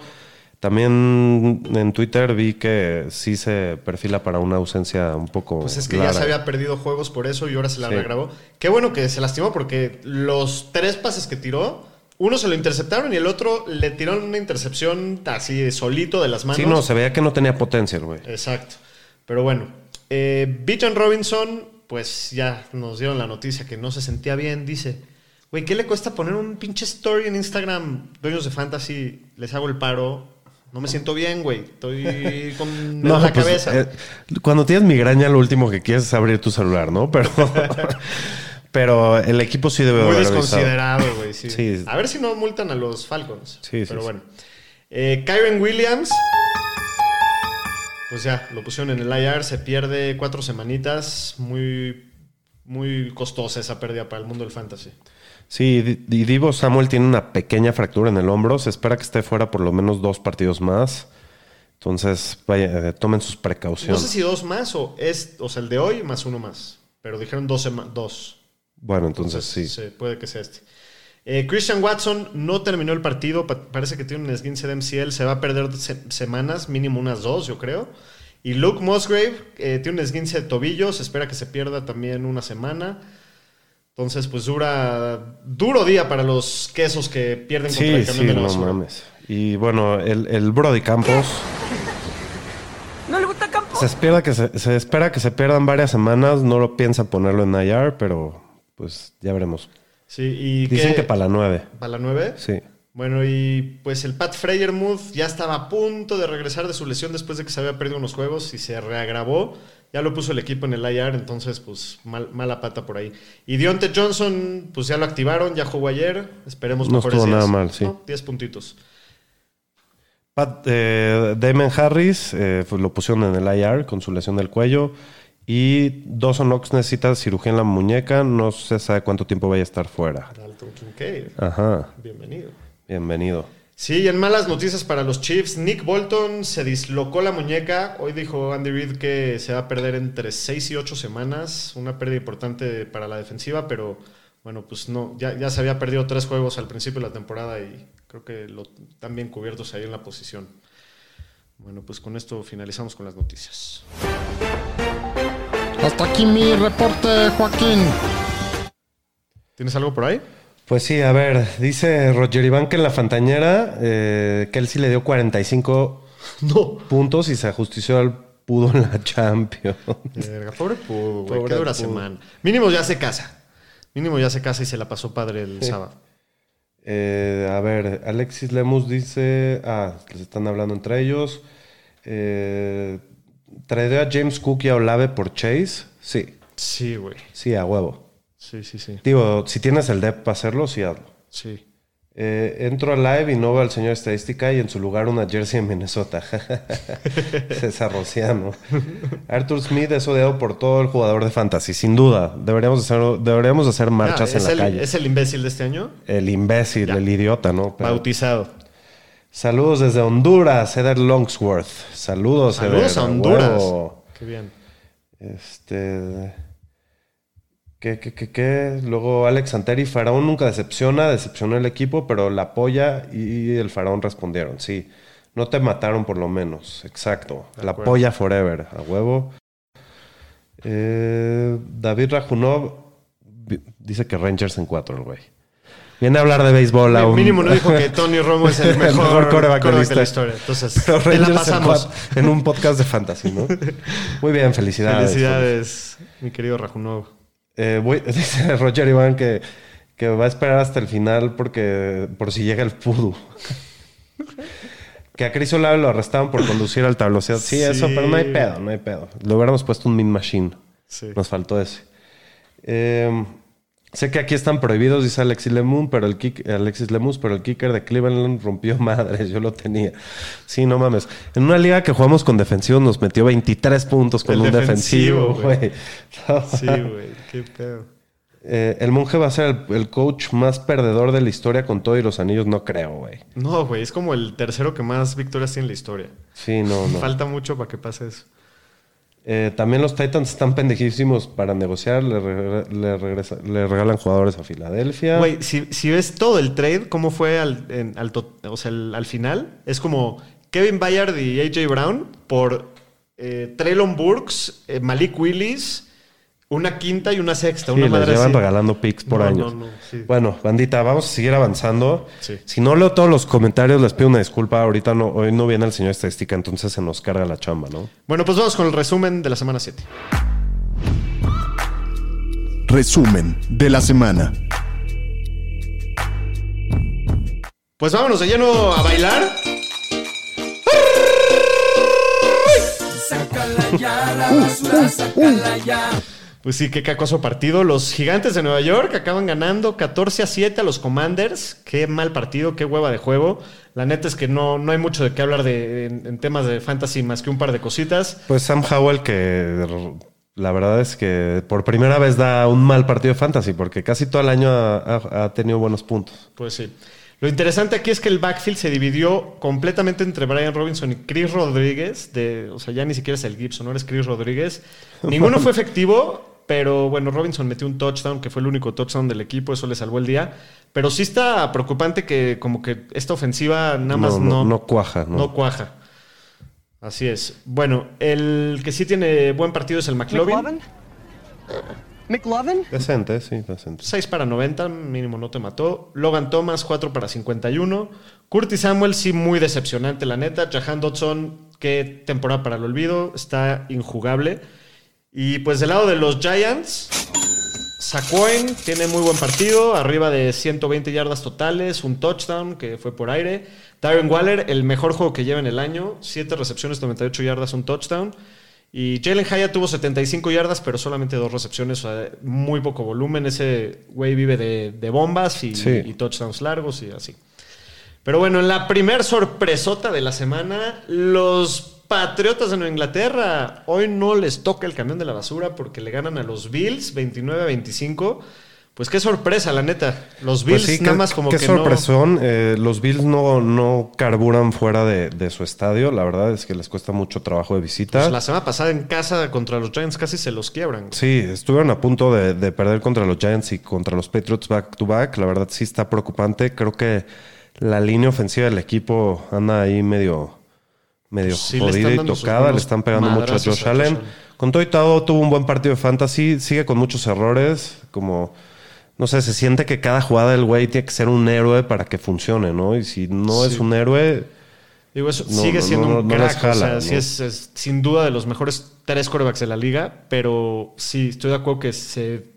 También en Twitter vi que sí se perfila para una ausencia un poco. Pues es que ya se había perdido juegos por eso y ahora se la Sí. regrabó. Qué bueno que se lastimó porque los tres pases que tiró, uno se lo interceptaron y el otro le tiraron una intercepción así solito de las manos. Sí, no, se veía que no tenía potencia güey. Exacto. Pero bueno, eh, Bijan Robinson, pues ya nos dieron la noticia que no se sentía bien. Dice, güey, ¿qué le cuesta poner un pinche story en Instagram? Dueños de fantasy, les hago el paro. No me siento bien, güey. Estoy con No, la pues, cabeza. eh, cuando tienes migraña, lo último que quieres es abrir tu celular, ¿no? Pero, pero el equipo sí debe Muy desconsiderado, güey. Sí. Sí. A ver si no multan a los Falcons. Sí, sí, Pero sí. bueno. Eh, Kyron Williams. Pues ya, lo pusieron en el IR. Se pierde cuatro semanitas. Muy, muy costosa esa pérdida para el mundo del fantasy. Sí, y Divo Samuel tiene una pequeña fractura en el hombro. Se espera que esté fuera por lo menos dos partidos más. Entonces, vaya, eh, tomen sus No precauciones. sé si dos más o es, o sea, el de hoy más uno más. Pero dijeron dos. dos. Bueno, entonces sí. Sí, puede que sea este. Eh, Christian Watson no terminó el partido. pa- parece que tiene un esguince de MCL. Se va a perder se- semanas, mínimo unas dos, yo creo. Y Luke Musgrave eh, tiene un esguince de tobillo. Se espera que se pierda también una semana. Entonces, pues dura. Duro día para los quesos que pierden contra Sí, el sí, de la no mames. Y bueno, el, el Brody Campos. ¿No le gusta campo? Se espera, que se, se espera que se pierdan varias semanas. No lo piensa ponerlo en IR, pero pues ya veremos. Sí, y Dicen que para la 9. ¿Para la 9? Sí. Bueno, y pues el Pat Freyermuth ya estaba a punto de regresar de su lesión después de que se había perdido unos juegos y se reagravó. Ya lo puso el equipo en el IR, entonces pues mal- mala pata por ahí. Y Dionte Johnson, pues ya lo activaron, ya jugó ayer. Esperemos No mejores estuvo días. nada mal, sí. No, 10 puntitos. Pat, eh, Damon Harris eh, pues, lo pusieron en el IR con su lesión del cuello. Y Dawson Knox necesita cirugía en la muñeca. No se sabe cuánto tiempo vaya a estar fuera. Dalton Kincaid, Ajá. bienvenido. Bienvenido. Sí, y en malas noticias para los Chiefs, Nick Bolton se dislocó la muñeca. Hoy dijo Andy Reid que se va a perder entre 6 y 8 semanas. Una pérdida importante para la defensiva, pero bueno, pues no, ya, ya se había perdido tres juegos al principio de la temporada y creo que lo, están bien cubiertos ahí en la posición. Bueno, pues con esto finalizamos con las noticias. Hasta aquí mi reporte, Joaquín. ¿Tienes algo por ahí? Pues sí, a ver, dice Roger Iván que en la Fantañera eh, Kelsey le dio 45 No. puntos y se ajustició al pudo en la Champions. Verga, pobre Pudo, güey. Pobre Qué dura Pudo. semana. Mínimo ya se casa. Mínimo ya se casa y se la pasó padre el sábado. Eh, a ver, Alexis Lemus dice. Ah, les están hablando entre ellos. Eh, ¿Traeré a James Cook y a Olave por Chase? Sí, Sí, güey. sí, a huevo. Sí, sí, sí. Digo, si tienes el depth para hacerlo, sí hazlo. Sí. Eh, entro a live y no veo al señor estadística y en su lugar una jersey en Minnesota. César Rociano. Arthur Smith es odiado por todo el jugador de fantasy, sin duda. Deberíamos hacer, deberíamos hacer marchas Ah, en ¿es, la el, calle. ¿Es el imbécil de este año? El imbécil, Ya. el idiota, ¿no? Pero- Bautizado. Saludos desde Honduras, Eder Longsworth. Saludos, Saludos Eder, a Honduras. huevo. Qué bien. Este. ¿Qué, qué, qué, qué? Luego Alex Santeri, Faraón nunca decepciona, decepcionó el equipo, pero la polla y el Faraón respondieron. Sí, no te mataron por lo menos. Exacto. De La acuerdo. polla forever, a huevo. Eh, David Rajunov dice que Rangers en cuatro, el güey. Viene a hablar de béisbol a un... Mínimo no dijo que Tony Romo es el mejor, mejor quarterback de la historia. Entonces, Pero te la pasamos. en un podcast de fantasy, ¿no? Muy bien, felicidades. Felicidades, mi querido Rajunov. Eh, voy- dice Roger Iván que, que va a esperar hasta el final porque por si llega el pudu. que a Chris Olave lo arrestaron por conducir al tabloseado. Sí, Sí. eso, pero no hay pedo, no hay pedo. Le hubiéramos puesto un min machine. Sí. Nos faltó ese. Eh, sé que aquí están prohibidos, dice Alexis Lemus, pero el kick, Alexis Lemus, pero el kicker de Cleveland rompió madres, yo lo tenía. Sí, no mames. En una liga que jugamos con defensivos nos metió 23 puntos con El un defensivo, güey. No Sí, güey. Qué pedo. eh, el monje va a ser el, el coach más perdedor de la historia con todo y los anillos, no creo, güey. No, güey. Es como el tercero que más victorias tiene en la historia. Sí, no, no. Falta mucho para que pase eso. Eh, también los Titans están pendejísimos para negociar, le, re- le regalan jugadores a Filadelfia. Güey, si, ves todo el trade, cómo fue al, en- al final, es como Kevin Bayard y AJ Brown por eh, Traylon Burks, eh, Malik Willis, una quinta y una sexta. Sí, una les madre llevan así. regalando picks por No, años. no, no, sí. Bueno, bandita, vamos a seguir avanzando. Sí. Si no leo todos los comentarios, les pido una disculpa. Ahorita no, hoy no viene el señor estadística, entonces se nos carga la chamba, ¿no? Bueno, pues vamos con el resumen de la semana 7. Resumen de la semana. Pues vámonos de lleno a bailar. Sácala ya, la basura, sácala ya. Pues sí, qué cacoso partido. Los gigantes de Nueva York acaban ganando 14 a 7 a los Commanders. Qué mal partido, qué hueva de juego. La neta es que no, no hay mucho de qué hablar de, en, en temas de fantasy más que un par de cositas. Pues Sam Howell, que la verdad es que por primera vez da un mal partido de fantasy, porque casi todo el año ha, ha- ha tenido buenos puntos. Pues sí. Lo interesante aquí es que el backfield se dividió completamente entre Brian Robinson y Chris Rodríguez. De, o sea, ya ni siquiera es el Gibson, no eres Chris Rodríguez. Ninguno fue efectivo, pero bueno, Robinson metió un touchdown, que fue el único touchdown del equipo, eso le salvó el día. Pero sí está preocupante que como que esta ofensiva nada más no, no, no, no cuaja, ¿no? no cuaja. Así es. Bueno, el que sí tiene buen partido es el McLovin. McLovin? McLovin? Decente, sí, decente. 6 para 90, mínimo no te mató. Logan Thomas, 4 para 51. Curtis Samuel, sí, muy decepcionante, la neta. Jahan Dodson, qué temporada para el olvido. Está injugable. Y pues del lado de los Giants, Sacoin tiene muy buen partido, arriba de 120 yardas totales, un touchdown que fue por aire. Darren Waller, el mejor juego que lleva en el año, 7 recepciones, 98 yardas, un touchdown. Y Jalen Hyatt tuvo 75 yardas, pero solamente dos recepciones, o sea, muy poco volumen. Ese güey vive de, de bombas y, Sí. y touchdowns largos y así. Pero bueno, en la primer sorpresota de la semana, los Patriotas de Nueva Inglaterra hoy no les toca el camión de la basura porque le ganan a los Bills 29 a 25. Pues qué sorpresa, la neta. Los Pues Bills sí, nada qué- más como qué que no... sorpresón. Eh, los Bills no, no carburan fuera de, de su estadio. La verdad es que les cuesta mucho trabajo de visita. Pues la semana pasada en casa contra los Giants casi se los quiebran. Sí, estuvieron a punto de, de perder contra los Giants y contra los Patriots back to back. La verdad sí está preocupante. Creo que la línea ofensiva del equipo anda ahí medio, medio Sí, le jodida y tocada. Le están pegando mucho a Josh Allen. Con todo y todo, tuvo un buen partido de fantasy. Sigue con muchos errores. Como, no sé, se siente que cada jugada del güey tiene que ser un héroe para que funcione, ¿no? Y si no Sí. es un héroe, Digo, eso No, sigue siendo no, un no crack. les jala, o sea, sí es, es sin duda de los mejores tres corebacks de la liga, pero sí, estoy de acuerdo que se...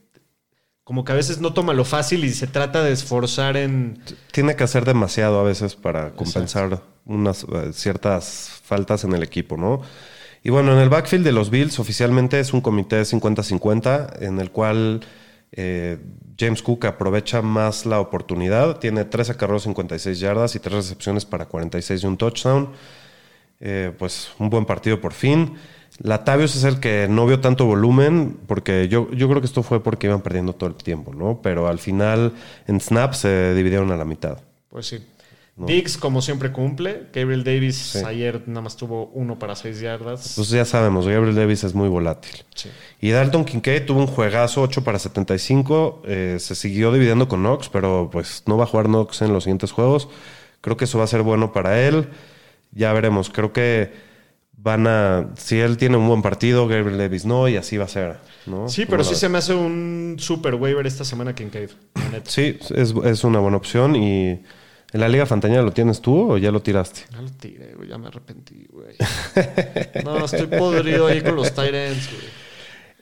Como que a veces no toma lo fácil y se trata de esforzar en... tiene que hacer demasiado a veces para compensar unas eh, ciertas faltas en el equipo, ¿no? Y bueno, en el backfield de los Bills oficialmente es un comité 50-50 en el cual eh, James Cook aprovecha más la oportunidad. Tiene 3 acarreos 56 yardas y 3 recepciones para 46 y un touchdown. Eh, pues un buen partido por fin. Latavius es el que no vio tanto volumen, porque yo, yo creo que esto fue porque iban perdiendo todo el tiempo, ¿no? Pero al final en snaps se dividieron a la mitad. Pues sí. Diggs, como siempre, cumple. Gabriel Davis Sí. ayer nada más tuvo uno para seis yardas. Pues ya sabemos, Gabriel Davis es muy volátil. Sí. Y Dalton Kincaid tuvo un juegazo 8 para 75. eh, se siguió dividiendo con Knox, pero pues no va a jugar Knox en los siguientes juegos. Creo que eso va a ser bueno para él. Ya veremos. Creo que van a. Si él tiene un buen partido, Gabriel Davis no, y así va a ser. ¿no? Sí, ¿Cómo pero sí ves? se me hace un super waiver esta semana Kincaid. Sí, es, es una buena opción. ¿Y en la Liga Fantañera lo tienes tú o ya lo tiraste? Ya lo tiré, güey. Ya me arrepentí, güey. No, estoy podrido ahí con los Tyrants, güey.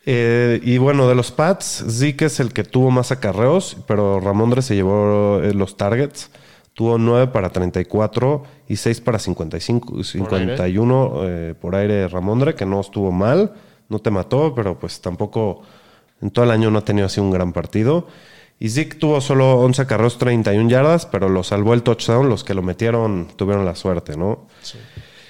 Eh, y bueno, de los Pats, Zeke es el que tuvo más acarreos, pero Ramondre se llevó eh, los targets. Tuvo 9 para 34 y 6 para 55, 51 eh, por aire Ramondre, que no estuvo mal, no te mató, pero pues tampoco en todo el año no ha tenido así un gran partido. Y Zeke tuvo solo 11 acarreos, 31 yardas, pero lo salvó el touchdown. Los que lo metieron tuvieron la suerte, ¿no?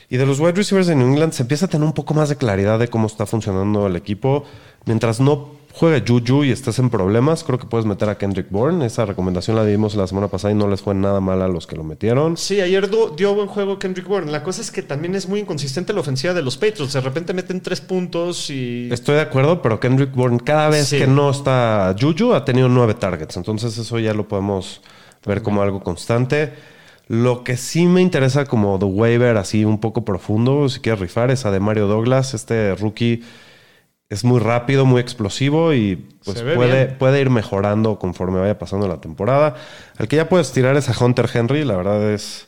Y de los wide receivers de New England se empieza a tener un poco más de claridad de cómo está funcionando el equipo. Mientras no juegue Juju y estés en problemas, creo que puedes meter a Kendrick Bourne. Esa recomendación la dimos la semana pasada y no les fue nada mal a los que lo metieron. Sí, ayer dio buen juego Kendrick Bourne. La cosa es que también es muy inconsistente la ofensiva de los Patriots. De repente meten tres puntos y... Estoy de acuerdo, pero Kendrick Bourne cada vez Sí. que no está Juju ha tenido nueve targets. Entonces eso ya lo podemos ver como algo constante. Lo que sí me interesa como The Waiver así un poco profundo, si quieres rifar, es a de Mario Douglas. Este rookie es muy rápido, muy explosivo y pues puede, puede ir mejorando conforme vaya pasando la temporada. Al que ya puedes tirar es a Hunter Henry. La verdad es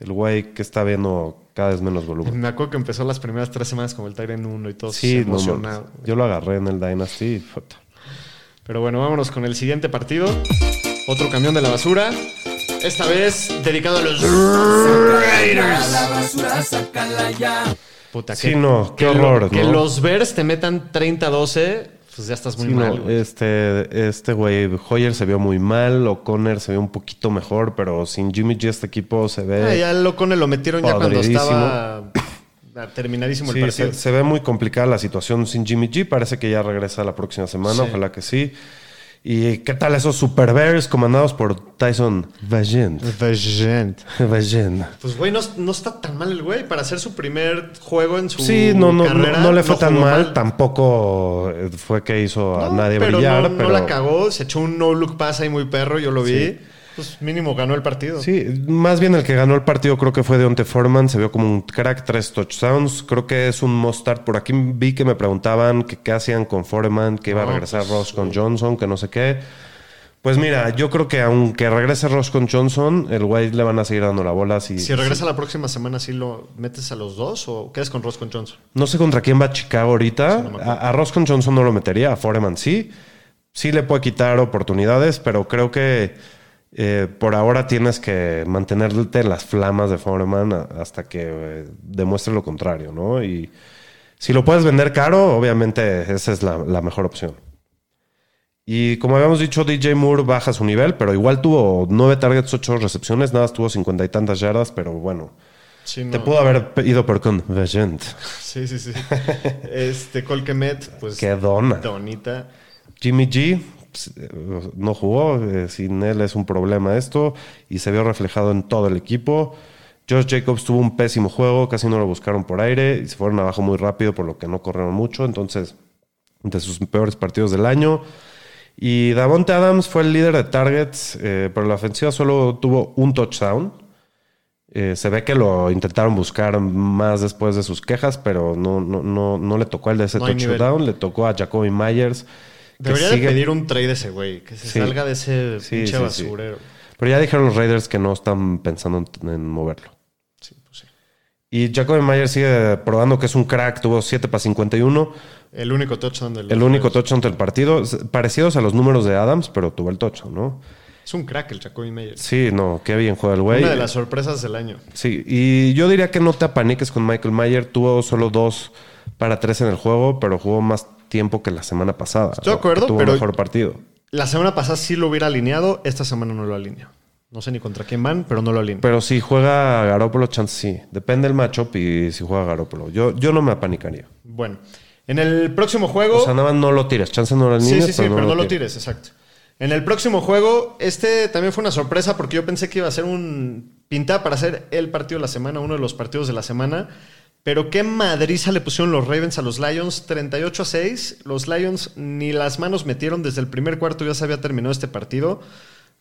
el güey que está viendo cada vez menos volumen. Me acuerdo que empezó las primeras tres semanas con el Tyrant 1 y todo Sí, no, yo lo agarré en el Dynasty. y, puta. Pero bueno, vámonos con el siguiente partido. Otro camión de la basura. Esta vez dedicado a los Raiders. La basura, sácala ya. Puta, Sí, que- no, qué que lo- horror, Que ¿no? los Bears te metan 30-12, pues ya estás muy Sí, mal. este, este güey, Hoyer se vio muy mal, O'Connor se vio un poquito mejor, pero sin Jimmy G este equipo se ve... Ah, ya lo con lo metieron ya cuando estaba terminadísimo Sí, el partido. se, se ve muy complicada la situación sin Jimmy G. Parece que ya regresa la próxima semana, Sí. ojalá que sí. ¿Y qué tal esos Super Bears comandados por Tyson Vagent? Vagent. Pues güey, no, no está tan mal el güey para hacer su primer juego en su Sí, no, no, carrera. no, no le fue tan mal. Tampoco eh, fue que hizo a nadie pero brillar. no, no pero la cagó, se echó un no look pass ahí muy perro, yo lo vi. Sí. Pues mínimo ganó el partido. Sí, más bien el que ganó el partido creo que fue Deontay Foreman. Se vio como un crack, tres touchdowns. Creo que es un must start. Por aquí vi que me preguntaban que qué hacían con Foreman, que iba No, a regresar pues, Ross con Johnson, que no sé qué. Pues mira, yo creo que aunque regrese Ross con Johnson, el güey le van a seguir dando la bola. Si, Si regresa la próxima semana, ¿sí lo metes a los dos o quedas con Ross con Johnson? No sé contra quién va Chicago ahorita. No a, a Ross con Johnson no lo metería, a Foreman sí. Sí le puede quitar oportunidades, pero creo que eh, por ahora tienes que mantenerte en las flamas de Foreman hasta que eh, demuestre lo contrario, ¿no? Y si lo puedes vender caro, obviamente esa es la, la mejor opción. Y como habíamos dicho, DJ Moore baja su nivel, pero igual tuvo nueve targets, ocho recepciones, nada, tuvo cincuenta y tantas yardas, pero bueno. Sí, no. Te pudo haber ido por con Vagent. Sí, sí, sí. este, Colquemet, pues. Qué dona. Donita. Jimmy G, no jugó, eh, sin él es un problema esto, y se vio reflejado en todo el equipo. Josh Jacobs tuvo un pésimo juego, casi no lo buscaron por aire, y se fueron abajo muy rápido, por lo que no corrieron mucho, entonces, de sus peores partidos del año. Y Davonte Adams fue el líder de targets, eh, pero la ofensiva solo tuvo un touchdown. Eh, se ve que lo intentaron buscar más después de sus quejas, pero no, no, no, no le tocó el de ese No touchdown, le tocó a Jacoby Myers. Debería sigue- de pedir un trade ese güey, que se Sí. salga de ese Sí, pinche sí, basurero. Pero ya dijeron los Raiders que no están pensando en, en moverlo. Sí, pues sí. Y Jacoby Myers sigue probando que es un crack, tuvo 7 para 51, El único touchdown del el único touchdown del partido, parecidos a los números de Adams, pero tuvo el touchdown, ¿no? Es un crack el Jacoby Meyers. Sí, no, qué bien juega el güey. Una de las sorpresas del año. Sí, y yo diría que no te apaniques con Michael Mayer. Tuvo solo dos para tres en el juego, pero jugó más tiempo que la semana pasada. Estoy de acuerdo, Tuvo pero- mejor partido. La semana pasada sí lo hubiera alineado, esta semana no lo alineo. No sé ni contra quién van, pero no lo alineo. Pero si juega Garópolo, chance sí. Depende del matchup y si juega Garópolo. Yo, yo no me apanicaría. Bueno, en el próximo juego... O sea, nada más no lo tires. Chance no lo Sí, alinees, sí, sí, pero no lo tires, exacto. En el próximo juego, este también fue una sorpresa porque yo pensé que iba a ser un pinta para hacer el partido de la semana, uno de los partidos de la semana. Pero qué madriza le pusieron los Ravens a los Lions, 38 a 6. Los Lions ni las manos metieron desde el primer cuarto, ya se había terminado este partido.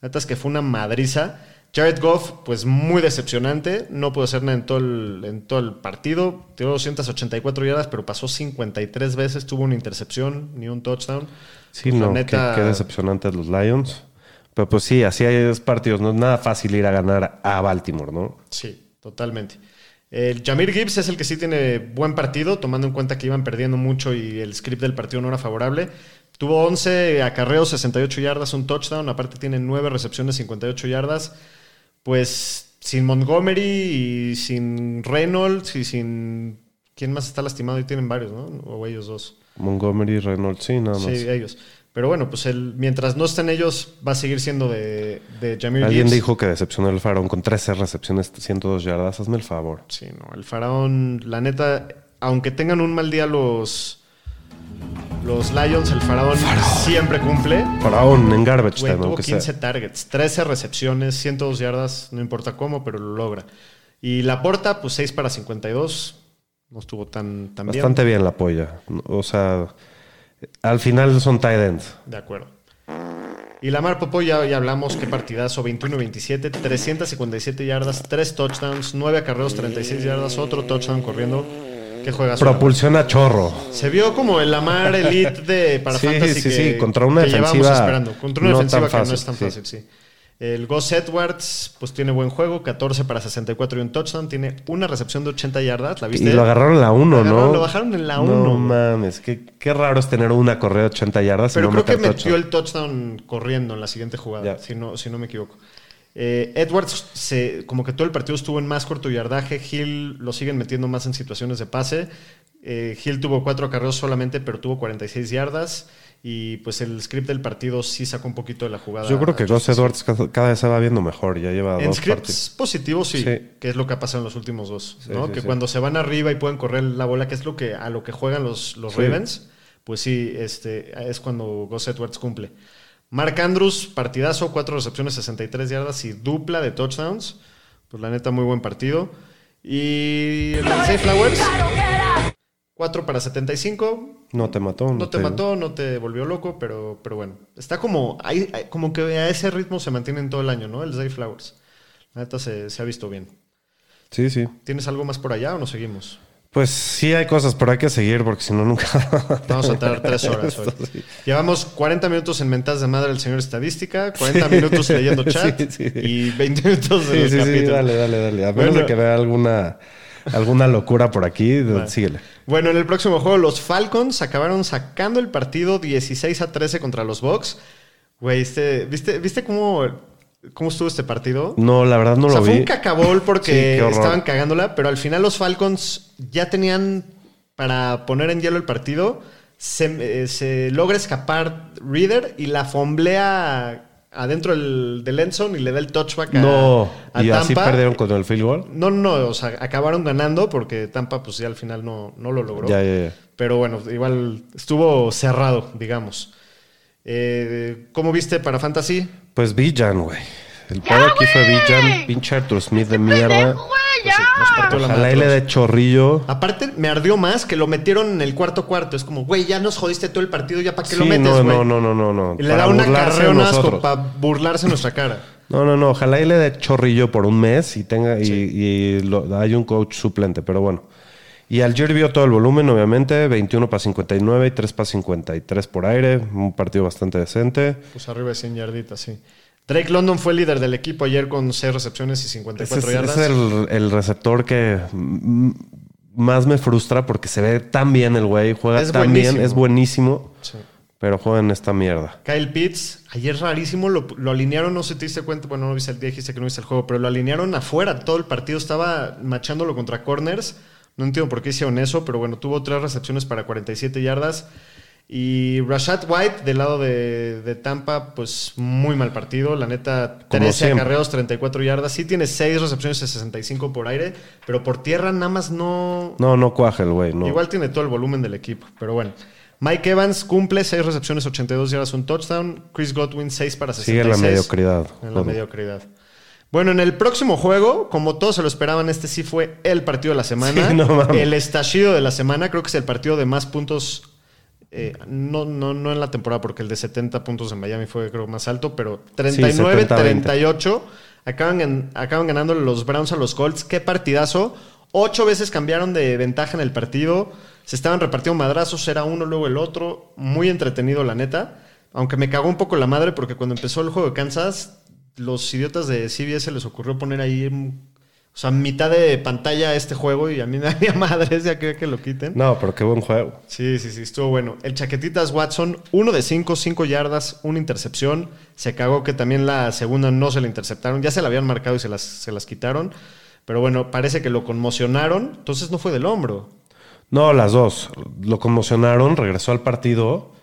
La neta es que fue una madriza. Jared Goff, pues muy decepcionante. No pudo hacer nada en todo el, en todo el partido. Tiró 284 yardas, pero pasó 53 veces. Tuvo una intercepción, ni un touchdown. Sí, Pues, no, neta- qué, qué decepcionantes los Lions. Pero pues sí, así hay partidos. No es nada fácil ir a ganar a Baltimore, ¿no? Sí, totalmente. El Jamir Gibbs es el que sí tiene buen partido, tomando en cuenta que iban perdiendo mucho y el script del partido no era favorable. Tuvo 11 acarreos, 68 yardas, un touchdown. Aparte tiene 9 recepciones, 58 yardas. Pues sin Montgomery y sin Reynolds y sin... ¿Quién más está lastimado? Y tienen varios, ¿no? O ellos dos. Montgomery, Reynolds, sí, nada más. Sí, ellos. Pero bueno, pues el, mientras no estén ellos, va a seguir siendo de, de Jamir Alguien Gibbs. dijo que decepcionó el Faraón con 13 recepciones, 102 yardas. Hazme el favor. Sí, no, el faraón, la neta, aunque tengan un mal día los, los Lions, el faraón, siempre cumple. Faraón en garbage Güey, time, tuvo aunque 15 sea. targets, 13 recepciones, 102 yardas, no importa cómo, pero lo logra. Y la porta, pues 6 para 52, no estuvo tan, tan bien. Bastante bien la polla. O sea, al final son tight ends. De acuerdo. Y Lamar Popo ya, ya hablamos, qué partidazo, 21-27, 357 yardas, 3 touchdowns, 9 acarreos, 36 yardas, otro touchdown corriendo. ¿Qué juegas? Propulsiona chorro. Se vio como el Lamar Elite de para Sí, Fantasy sí, que, sí, contra una que defensiva esperando. Contra una no defensiva que no es tan sí. fácil, sí. El Gus Edwards, pues tiene buen juego, 14 para 64 y un touchdown. Tiene una recepción de 80 yardas, ¿la viste? Y lo agarraron en la 1, Lo agarraron- ¿no? lo bajaron en la No 1. mames, qué, qué raro es tener una correa de 80 yardas. y Pero no creo que metió el touchdown corriendo en la siguiente jugada, si, no, si no me equivoco. Eh, Edwards, se, como que todo el partido estuvo en más corto yardaje. Hill lo siguen metiendo más en situaciones de pase. Eh, Hill tuvo cuatro acarreos solamente, pero tuvo 46 yardas. Y pues el script del partido sí sacó un poquito de la jugada. Yo creo que Gus Edwards cada, vez se va viendo mejor. Ya lleva en dos scripts partidos. positivos sí, Sí. que es lo que ha pasado en los últimos dos, Sí, ¿no? sí, que sí. cuando se van arriba y pueden correr la bola, que es lo que a lo que juegan los, los Sí. Ravens, pues sí, este es cuando Gus Edwards cumple. Mark Andrews, partidazo, cuatro recepciones, 63 yardas y dupla de touchdowns. Pues la neta, muy buen partido. Y el Flowers, 4 para 75. No te mató. No te mató, no te volvió loco, pero, pero bueno. Está como, hay, hay- como que a ese ritmo se mantienen todo el año, ¿no? El Zay Flowers. La neta se, se ha visto bien. Sí, sí. ¿Tienes algo más por allá o nos seguimos? Pues sí hay cosas, pero hay que seguir porque si no nunca... Vamos a tardar tres horas hoy. Sí. Llevamos 40 minutos en mentadas de madre del señor estadística, 40 minutos leyendo chat Sí, sí. y 20 minutos de Sí, los sí, sí, capítulos. dale, dale, dale. A menos Bueno. que vea alguna, alguna locura por aquí, síguele. Bueno, en el próximo juego, los Falcons acabaron sacando el partido 16 a 13 contra los Bucks. Güey, este, ¿viste, ¿viste cómo, cómo estuvo este partido? No, la verdad no o sea, lo fue vi. un cacabol porque estaban cagándola, pero al final los Falcons ya tenían para poner en hielo el partido. Se, eh, se logra escapar Reader y la fomblea adentro del, del end zone y le da el touchback a, No, a y así perdieron con el field goal. No, no, o sea, acabaron ganando porque Tampa pues ya al final no, no lo logró. Ya, ya, ya. Pero bueno, igual estuvo cerrado, digamos. Eh, ¿Cómo viste para Fantasy? Pues Villan, güey. El pedo aquí fue Villan, pinche Arthur Smith de mierda. Pues sí, nos partió la Ojalá madre y a le todos. de chorrillo. Aparte, me ardió más que lo metieron en el cuarto cuarto. Es como, güey, ya nos jodiste todo el partido, ya para qué Sí, lo metes, no, güey. no, no, no, no, no. Y le Para da una carrera para burlarse en nuestra cara. No, no, no. Ojalá y le dé chorrillo por un mes y tenga y, y lo- hay un coach suplente, pero bueno. Y Algier vio todo el volumen, obviamente. 21 para 59 y 3 para 53 por aire. Un partido bastante decente. Pues arriba de 100 yarditas, sí. Drake London fue líder del equipo ayer con 6 recepciones y Ese 54 es, yardas. ese es el, el receptor que más me frustra porque se ve tan bien el güey. Juega Es tan bien, buenísimo. es buenísimo. Sí. Pero juega en esta mierda. Kyle Pitts, ayer rarísimo, lo, lo alinearon, no sé si te diste cuenta, bueno, no viste el día, dijiste que no viste el juego, pero lo alinearon afuera, todo el partido estaba machándolo contra corners. No entiendo por qué hicieron eso, pero bueno, tuvo tres recepciones para 47 yardas. Y Rashad White, del lado de, de Tampa, pues muy mal partido. La neta, Como 13 siempre. acarreos, 34 yardas. Sí tiene 6 recepciones de 65 por aire, pero por tierra nada más no, No, no cuaja el güey, no. Igual tiene todo el volumen del equipo, pero bueno. Mike Evans cumple 6 recepciones, 82 yardas, un touchdown. Chris Godwin 6 para 66. Sigue la mediocridad. En la mediocridad. Bueno, en el próximo juego, como todos se lo esperaban, este sí fue el partido de la semana. Sí, no el estallido de la semana. Creo que es el partido de más puntos. Eh, no, no, no en la temporada, porque el de 70 puntos en Miami fue, creo, más alto, pero 39-38. acaban, gan- acaban ganando los Browns a los Colts. Qué partidazo. Ocho veces cambiaron de ventaja en el partido. Se estaban repartiendo madrazos, era uno, luego el otro. Muy entretenido, la neta. Aunque me cagó un poco la madre porque cuando empezó el juego de Kansas, los idiotas de CBS les ocurrió poner ahí, mm, o sea, mitad de pantalla este juego y a mí me daría madres, ya que, que lo quiten. No, pero qué buen juego. Sí, sí, sí, estuvo bueno. El Chaquetitas Watson, uno de cinco, cinco yardas, una intercepción. Se cagó que también la segunda no se la interceptaron. Ya se la habían marcado y se las, se las quitaron. Pero bueno, parece que lo conmocionaron. Entonces no fue del hombro. No, las dos. Lo conmocionaron, regresó al partido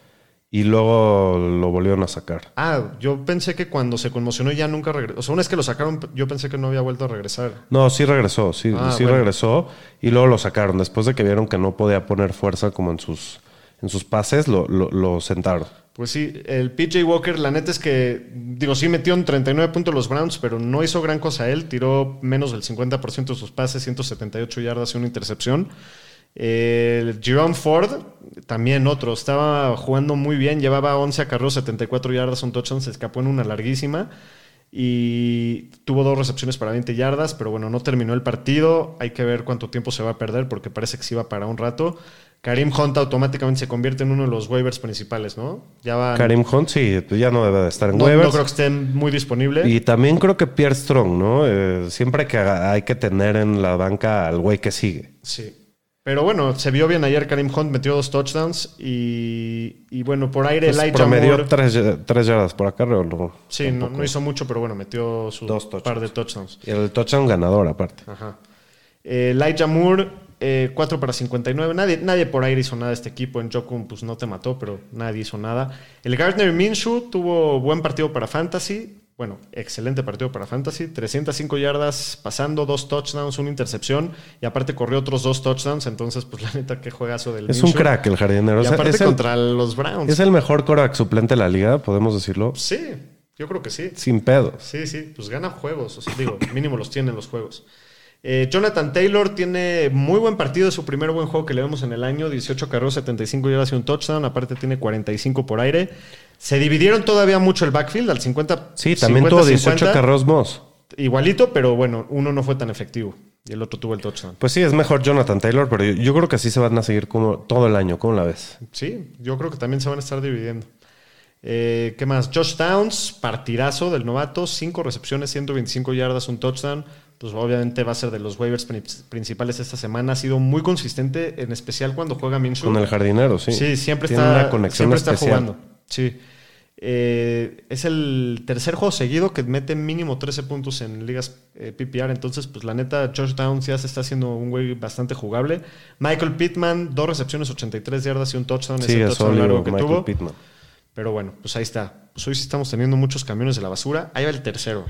y luego lo volvieron a sacar. Ah, yo pensé que cuando se conmocionó ya nunca regresó. O sea, una vez que lo sacaron, yo pensé que no había vuelto a regresar. No, sí regresó, sí, Ah, sí bueno. regresó y luego lo sacaron. Después de que vieron que no podía poner fuerza como en sus, en sus pases, lo, lo- lo sentaron. Pues sí, el PJ Walker, la neta es que, digo, sí metió en 39 puntos los Browns, pero no hizo gran cosa él. Tiró menos del 50% de sus pases, 178 yardas y una intercepción. El Jerome Ford, también otro, estaba jugando muy bien, llevaba 11 acarreos, 74 yardas, un touchdown, se escapó en una larguísima y tuvo dos recepciones para 20 yardas, pero bueno, no terminó el partido. Hay que ver cuánto tiempo se va a perder porque parece que sí va para un rato. Karim Hunt automáticamente se convierte en uno de los waivers principales, ¿no? Ya va. Karim Hunt, sí, ya no debe de estar en no, waivers. no creo que esté muy disponible. Y también creo que Pierre Strong, ¿no? Eh, siempre que hay que tener en la banca al güey que sigue. Sí. Pero bueno, se vio bien ayer. Karim Hunt metió dos touchdowns y, y bueno, por aire Pues Elijah promedió tres, tres yardas por acarreo. ¿no? Sí, no, hizo mucho, pero bueno, metió su Dos par de touchdowns. Y el touchdown ganador, aparte. Ajá. Eh, Elijah Moore, eh, 4 para 59. Nadie, nadie por aire hizo nada de este equipo. En Jokun, pues no te mató, pero nadie hizo nada. El Gardner Minshew tuvo buen partido para Fantasy. Bueno, excelente partido para Fantasy. 305 yardas pasando, dos touchdowns, una intercepción. Y aparte corrió otros dos touchdowns. Entonces, pues la neta, qué juegazo del Es un crack el jardinero. Y aparte es el, contra los Browns. es el mejor coreback suplente de la liga, podemos decirlo. Sí, yo creo que sí. Sin pedos. Sí, sí, pues gana juegos. O sea, digo, mínimo los tiene en los juegos. Eh, Jonathan Taylor tiene muy buen partido, es su primer buen juego que le vemos en el año, 18 carreros, 75 yardas y un touchdown, aparte tiene 45 por aire. Se dividieron todavía mucho el backfield al 50. Sí, también 50, tuvo 18 50, carreros Moss. Igualito, pero bueno, uno no fue tan efectivo y el otro tuvo el touchdown. Pues sí, es mejor Jonathan Taylor, pero yo, yo creo que así se van a seguir como todo el año. ¿Cómo la ves? Sí, yo creo que también se van a estar dividiendo. Eh, ¿Qué más? Josh Downs, partidazo del novato, 5 recepciones, 125 yardas, un touchdown. Pues obviamente va a ser de los waivers pri- principales esta semana. Ha sido muy consistente, en especial cuando juega Minshew. Con el jardinero, sí. Sí, siempre Tiene está, una conexión siempre está especial. jugando. Sí. Eh, es el tercer juego seguido que mete mínimo 13 puntos en ligas eh, PPR. Entonces, pues la neta, Josh Downs ya se está haciendo un güey bastante jugable. Michael Pittman, dos recepciones, 83 yardas y un touchdown. Sí, es touchdown largo que Michael tuvo. Pittman. Pero bueno, pues ahí está. Pues hoy sí estamos teniendo muchos camiones de la basura. Ahí va el tercero.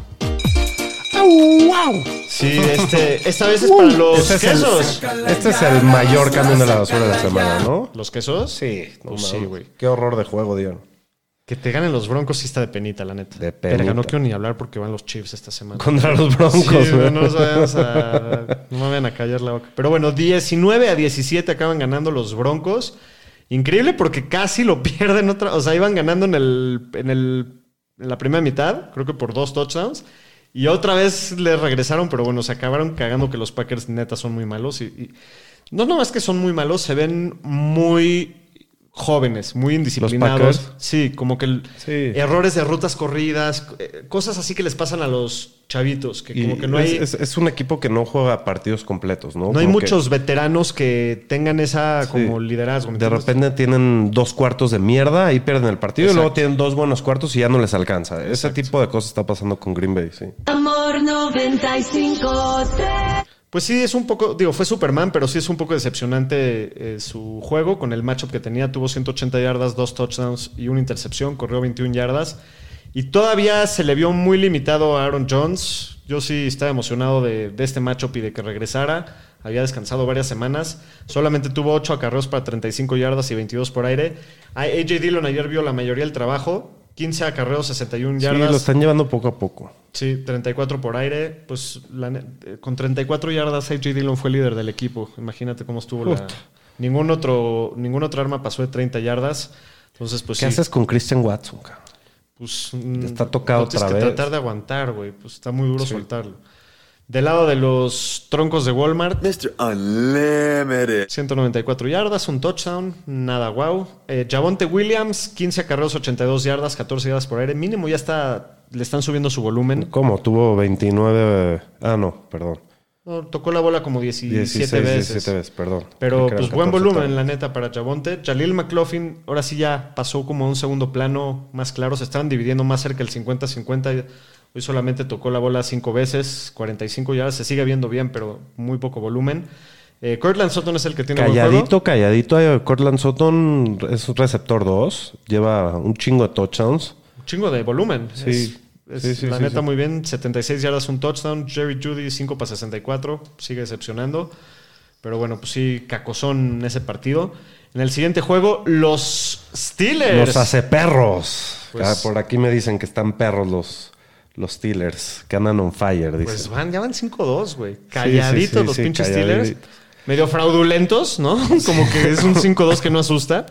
Sí, este, esta vez es para los Este es, el, quesos. este es el mayor camión de la basura de la semana, ¿no? ¿Los quesos? Sí, no Pues sí, güey. Qué horror de juego, Dion. Que te ganen los Broncos sí está de penita, la neta. De Pero penita. no quiero ni hablar porque van los Chiefs esta semana. Contra los Broncos, Sí, güey. no nos vayamos a... No me vayan a callar la boca. Pero bueno, 19 a 17 acaban ganando los Broncos. Increíble porque casi lo pierden otra... O sea, iban ganando en, el, en, el, en la primera mitad, creo que por dos touchdowns. Y otra vez le regresaron, pero bueno, se acabaron cagando que los Packers neta son muy malos. Y, y- no nomás que son muy malos, se ven muy jóvenes, muy indisciplinados. Sí, como que Sí. errores de rutas corridas, eh, cosas así que les pasan a los chavitos, que como Y que no es, hay, es- es un equipo que no juega partidos completos, ¿no? no hay que muchos veteranos que tengan esa Sí. como liderazgo. ¿me De repente tienen dos cuartos de mierda, ahí pierden el partido y Exacto. luego tienen dos buenos cuartos y ya no les alcanza. Ese tipo de cosas está pasando con Green Bay, sí. Amor 95.3 Pues sí, es un poco, digo, fue Superman, pero sí es un poco decepcionante eh, su juego con el matchup que tenía. Tuvo 180 yardas, dos touchdowns y una intercepción, corrió 21 yardas. Y todavía se le vio muy limitado a Aaron Jones. Yo sí estaba emocionado de, de este matchup y de que regresara. Había descansado varias semanas. Solamente tuvo 8 acarreos para 35 yardas y 22 por aire. AJ Dillon ayer vio la mayoría del trabajo. 15 acarreos, 61 Sí, yardas. lo están llevando poco a poco. Sí, 34 por aire. Pues la eh, con 34 yardas, AJ Dillon fue líder del equipo. Imagínate cómo estuvo la. Puta. Ningún otro, ningún otro arma pasó de 30 yardas. Entonces, pues ¿Qué sí. haces con Christian Watson, cabrón? Pues, mm, Está tocado tienes otra que vez. tratar de aguantar, güey. Pues está muy duro soltarlo. Del lado de los troncos de Walmart, Mr. Unlimited. 194 yardas, un touchdown, nada wow. Eh, Javonte Williams, 15 acarreos, 82 yardas, 14 yardas por aire. Mínimo ya está, le están subiendo su volumen. ¿Cómo? Tuvo 29... Ah, no, perdón. No, tocó la bola como 17 16, veces. 17 veces, perdón. Pero pues buen 14 volumen, también. la neta, para Javonte. Jalil McLaughlin, ahora sí ya pasó como a un segundo plano más claro. Se estaban dividiendo más cerca el 50-50. Hoy solamente tocó la bola cinco veces, 45 yardas. Se sigue viendo bien, pero muy poco volumen. Eh, Cortland Sutton es el que tiene buen. Calladito, calladito. eh, Cortland Sutton es un receptor 2. Lleva un chingo de touchdowns. Un chingo de volumen. Sí. Es- es Sí, sí, la neta sí. muy bien. 76 yardas, un touchdown. Jerry Judy, 5 para 64. Sigue decepcionando. Pero bueno, pues sí, cacozón en ese partido. En el siguiente juego, los Steelers. Los hace perros. Pues- Ah, Por aquí me dicen que están perros los, los Steelers, que andan on fire, Pues dicen. van, ya van 5-2, güey. Calladitos sí, los sí, pinches calladito. Steelers. Medio fraudulentos, ¿no? Como que es un 5-2 que no asusta.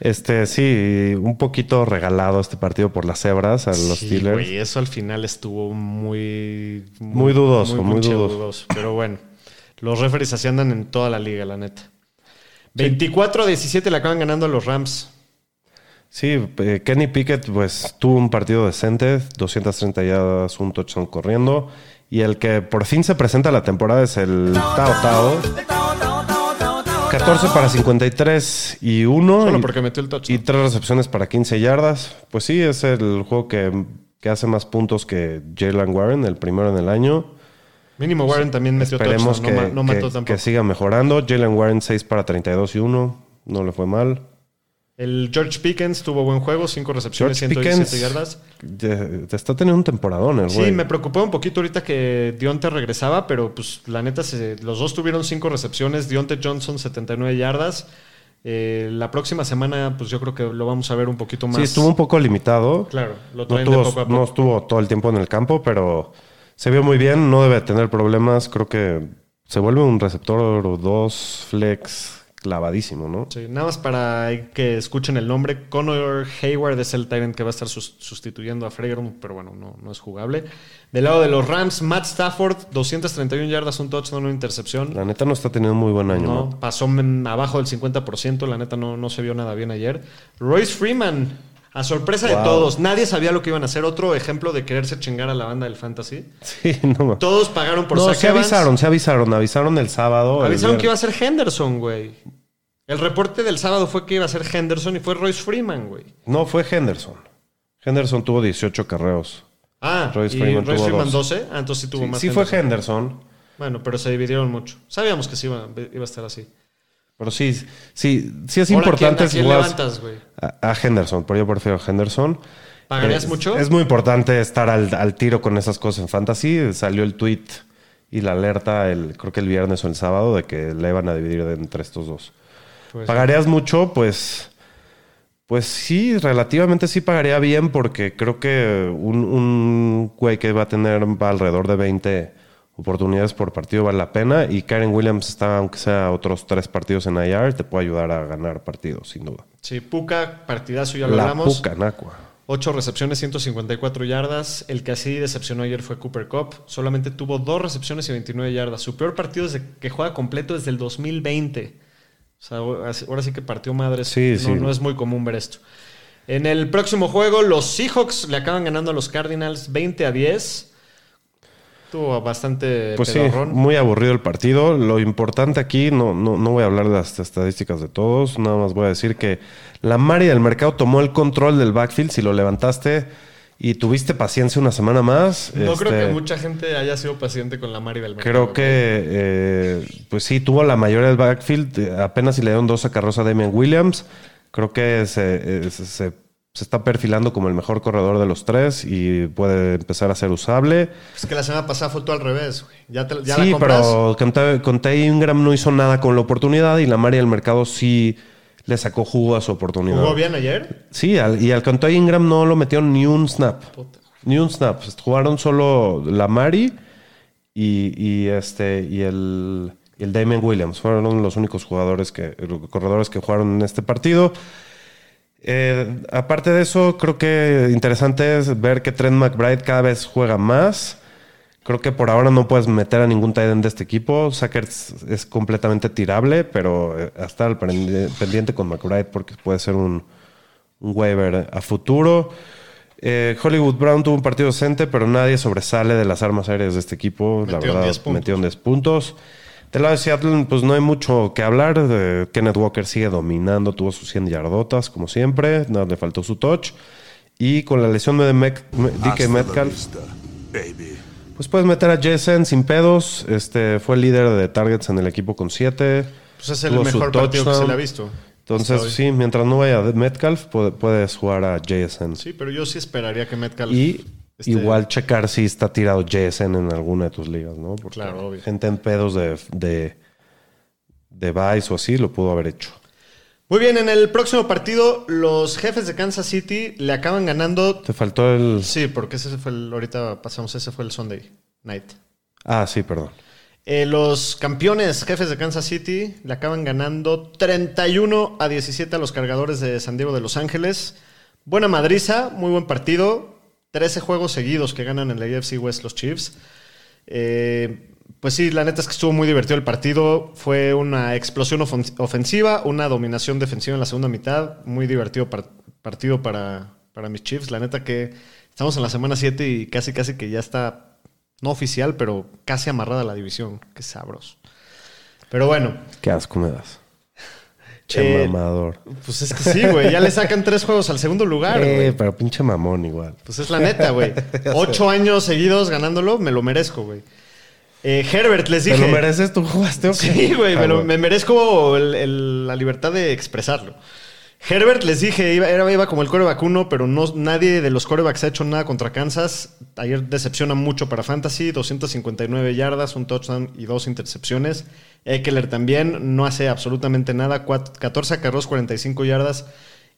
Este, sí, un poquito regalado este partido por las cebras a los Sí, Steelers. güey, eso al final estuvo muy... Muy dudoso, muy pinche dudoso. Pero bueno, los referees así andan en toda la liga, la neta. 24 a 17 le acaban ganando a los Rams. Sí, eh, Kenny Pickett pues tuvo un partido decente, 230 yardas, un touchdown corriendo. Y el que por fin se presenta a la temporada es el Tao Tao. 14 para 53 y 1. Solo porque metió el touchdown. y tres recepciones para 15 yardas. Pues sí, es el juego que, que hace más puntos que Jalen Warren, el primero en el año. Mínimo Warren también metió Esperemos touchdown. que, no, no mató que- tampoco. que siga mejorando. Jalen Warren 6 para 32 y 1. No le fue mal. El George Pickens tuvo buen juego, 5 recepciones, George 117 Pickens yardas. te, está teniendo un temporadón el Sí, güey. me preocupó un poquito ahorita que Dionte regresaba, pero pues la neta, se- los dos tuvieron cinco recepciones. Dionte Johnson, 79 yardas. Eh, la próxima semana, pues yo creo que lo vamos a ver un poquito más. Sí, estuvo un poco limitado. Claro, lo No, de tuvo- poco a poco. no estuvo todo el tiempo en el campo, pero se vio muy bien. No debe tener problemas. Creo que se vuelve un receptor 2 flex clavadísimo, ¿no? Sí, nada más para que escuchen el nombre. Connor Hayward es el Tyrant que va a estar sus- sustituyendo a Fregerum, pero bueno, no, no es jugable. Del lado de los Rams, Matt Stafford, 231 yardas, un touchdown, una intercepción. La neta no está teniendo muy buen año, No, ¿no? pasó abajo del 50%, la neta no, no se vio nada bien ayer. Royce Freeman, a sorpresa de todos, nadie sabía lo que iban a hacer. Otro ejemplo de quererse chingar a la banda del fantasy. Sí, no. Todos pagaron por No, Zach se Evans. avisaron, se avisaron. Avisaron el sábado. el Avisaron que iba a ser Henderson, güey. El reporte del sábado fue que iba a ser Henderson y fue Royce Freeman, güey. No, fue Henderson. Henderson tuvo 18 carreos. Ah, Royce y Freeman Royce tuvo Freeman 12. 12. Ah, entonces sí tuvo Sí, más. sí fue Henderson. Bueno, pero se dividieron mucho. Sabíamos que sí iba, iba a estar así. Pero sí, sí, sí es Ahora, importante. ¿a quién, a quién jugar- levantas, güey? A, a Henderson, pero yo prefiero a Henderson. ¿Pagarías Es- mucho? Es muy importante estar al, al tiro con esas cosas en fantasy. Salió el tweet y la alerta, el, creo que el viernes o el sábado, de que la iban a dividir entre estos dos. Pues, ¿Pagarías mucho? Pues Pues sí, relativamente sí pagaría bien porque creo que un, un güey que va a tener va alrededor de 20 oportunidades por partido vale la pena y Karen Williams está, aunque sea otros tres partidos en IR, te puede ayudar a ganar partidos, sin duda. Sí, Puka, partidazo, ya lo La hablamos. puca, Nacua. 8 recepciones, 154 yardas. El que así decepcionó ayer fue Cooper Cup. Solamente tuvo 2 recepciones y 29 yardas. Su peor partido desde que juega completo desde el 2020. Sea, ahora sí que partió madres. Sí, no, sí. no es muy común ver esto. En el próximo juego, los Seahawks le acaban ganando a los Cardinals 20 a 10. Tuvo bastante Pues sí, muy aburrido el partido. Lo importante aquí, no, no, no voy a hablar de las estadísticas de todos, nada más voy a decir que la Mari del mercado tomó el control del backfield, si lo levantaste y tuviste paciencia una semana más. No creo este, que mucha gente haya sido paciente con la Mari del mercado. Creo que, eh, pues sí, tuvo la mayoría del backfield. Apenas si le dieron dos a Carroza a Damian Williams. Creo que se, eh, se, se- se está perfilando como el mejor corredor de los tres y puede empezar a ser usable. Es que la semana pasada fue todo al revés, güey. Ya, te- ya sí, la pero Conte, Conte Ingram no hizo nada con la oportunidad y la Mari del mercado sí le sacó jugo a su oportunidad. ¿Jugó bien ayer? Sí, al- y al Conte Ingram no lo metieron ni un snap. Puta. Ni un snap. Jugaron solo la Mari y, y este y el, el Damian Williams. Fueron los únicos jugadores que, corredores que jugaron en este partido. Eh, aparte de eso, creo que interesante es ver que Trent McBride cada vez juega más. Creo que por ahora no puedes meter a ningún tight end de este equipo. Sackers es completamente tirable, pero eh, a estar al prendi- pendiente con McBride porque puede ser un, un waiver a futuro. Eh, Hollywood Brown tuvo un partido decente, pero nadie sobresale de las armas aéreas de este equipo. la verdad, 10 puntos. metió en 10 puntos. Del lado de Seattle, pues no hay mucho que hablar. Eh, Kenneth Walker sigue dominando, tuvo sus 100 yardotas, como siempre. Nada, le faltó su touch. Y con la lesión de Mec- Me- DK Hasta la Metcalf, vista, baby. Pues puedes meter a Jason sin pedos. Este fue el líder de targets en el equipo con 7. Pues es el mejor partido que se le ha visto. Entonces, sí, mientras no vaya Metcalf, puede- puedes jugar a JSN. Sí, pero yo sí esperaría que Metcalf. Y igual checar si está tirado JSN en alguna de tus ligas, ¿no? Porque Claro, obvio. gente en pedos de, de, de Vice o así lo pudo haber hecho. Muy bien, en el próximo partido, los jefes de Kansas City le acaban ganando. Te faltó el. Sí, porque ese fue el. Ahorita pasamos, ese fue el Sunday night. Ah, sí, perdón. Eh, los campeones jefes de Kansas City le acaban ganando 31 a 17 a los cargadores de San Diego de Los Ángeles. Buena madriza, muy buen partido. 13 juegos seguidos que ganan en la AFC West los Chiefs. Eh, pues sí, la neta es que estuvo muy divertido el partido. Fue una explosión ofen- ofensiva, una dominación defensiva en la segunda mitad. Muy divertido par- partido para, para mis Chiefs. La neta que estamos en la semana 7 y casi casi que ya está, no oficial, pero casi amarrada la división. Qué sabroso. Pero bueno, Qué asco me das. Che Eh, mamador. pues es que sí, güey. Ya le sacan tres juegos al segundo lugar, Eh, güey. pero pinche mamón igual. Pues es la neta, güey. Ocho años seguidos ganándolo, me lo merezco, güey. Eh, Herbert, les dije. ¿Te lo mereces? ¿Tú jugaste o qué? Sí, güey, Ah, me, lo- me merezco el- el- la libertad de expresarlo. Herbert, les dije, iba, era, iba como el coreback uno, pero no, nadie de los corebacks ha hecho nada contra Kansas. Ayer decepciona mucho para Fantasy, 259 yardas, un touchdown y dos intercepciones. Eckler también no hace absolutamente nada, cuat- 14 acarreos, 45 yardas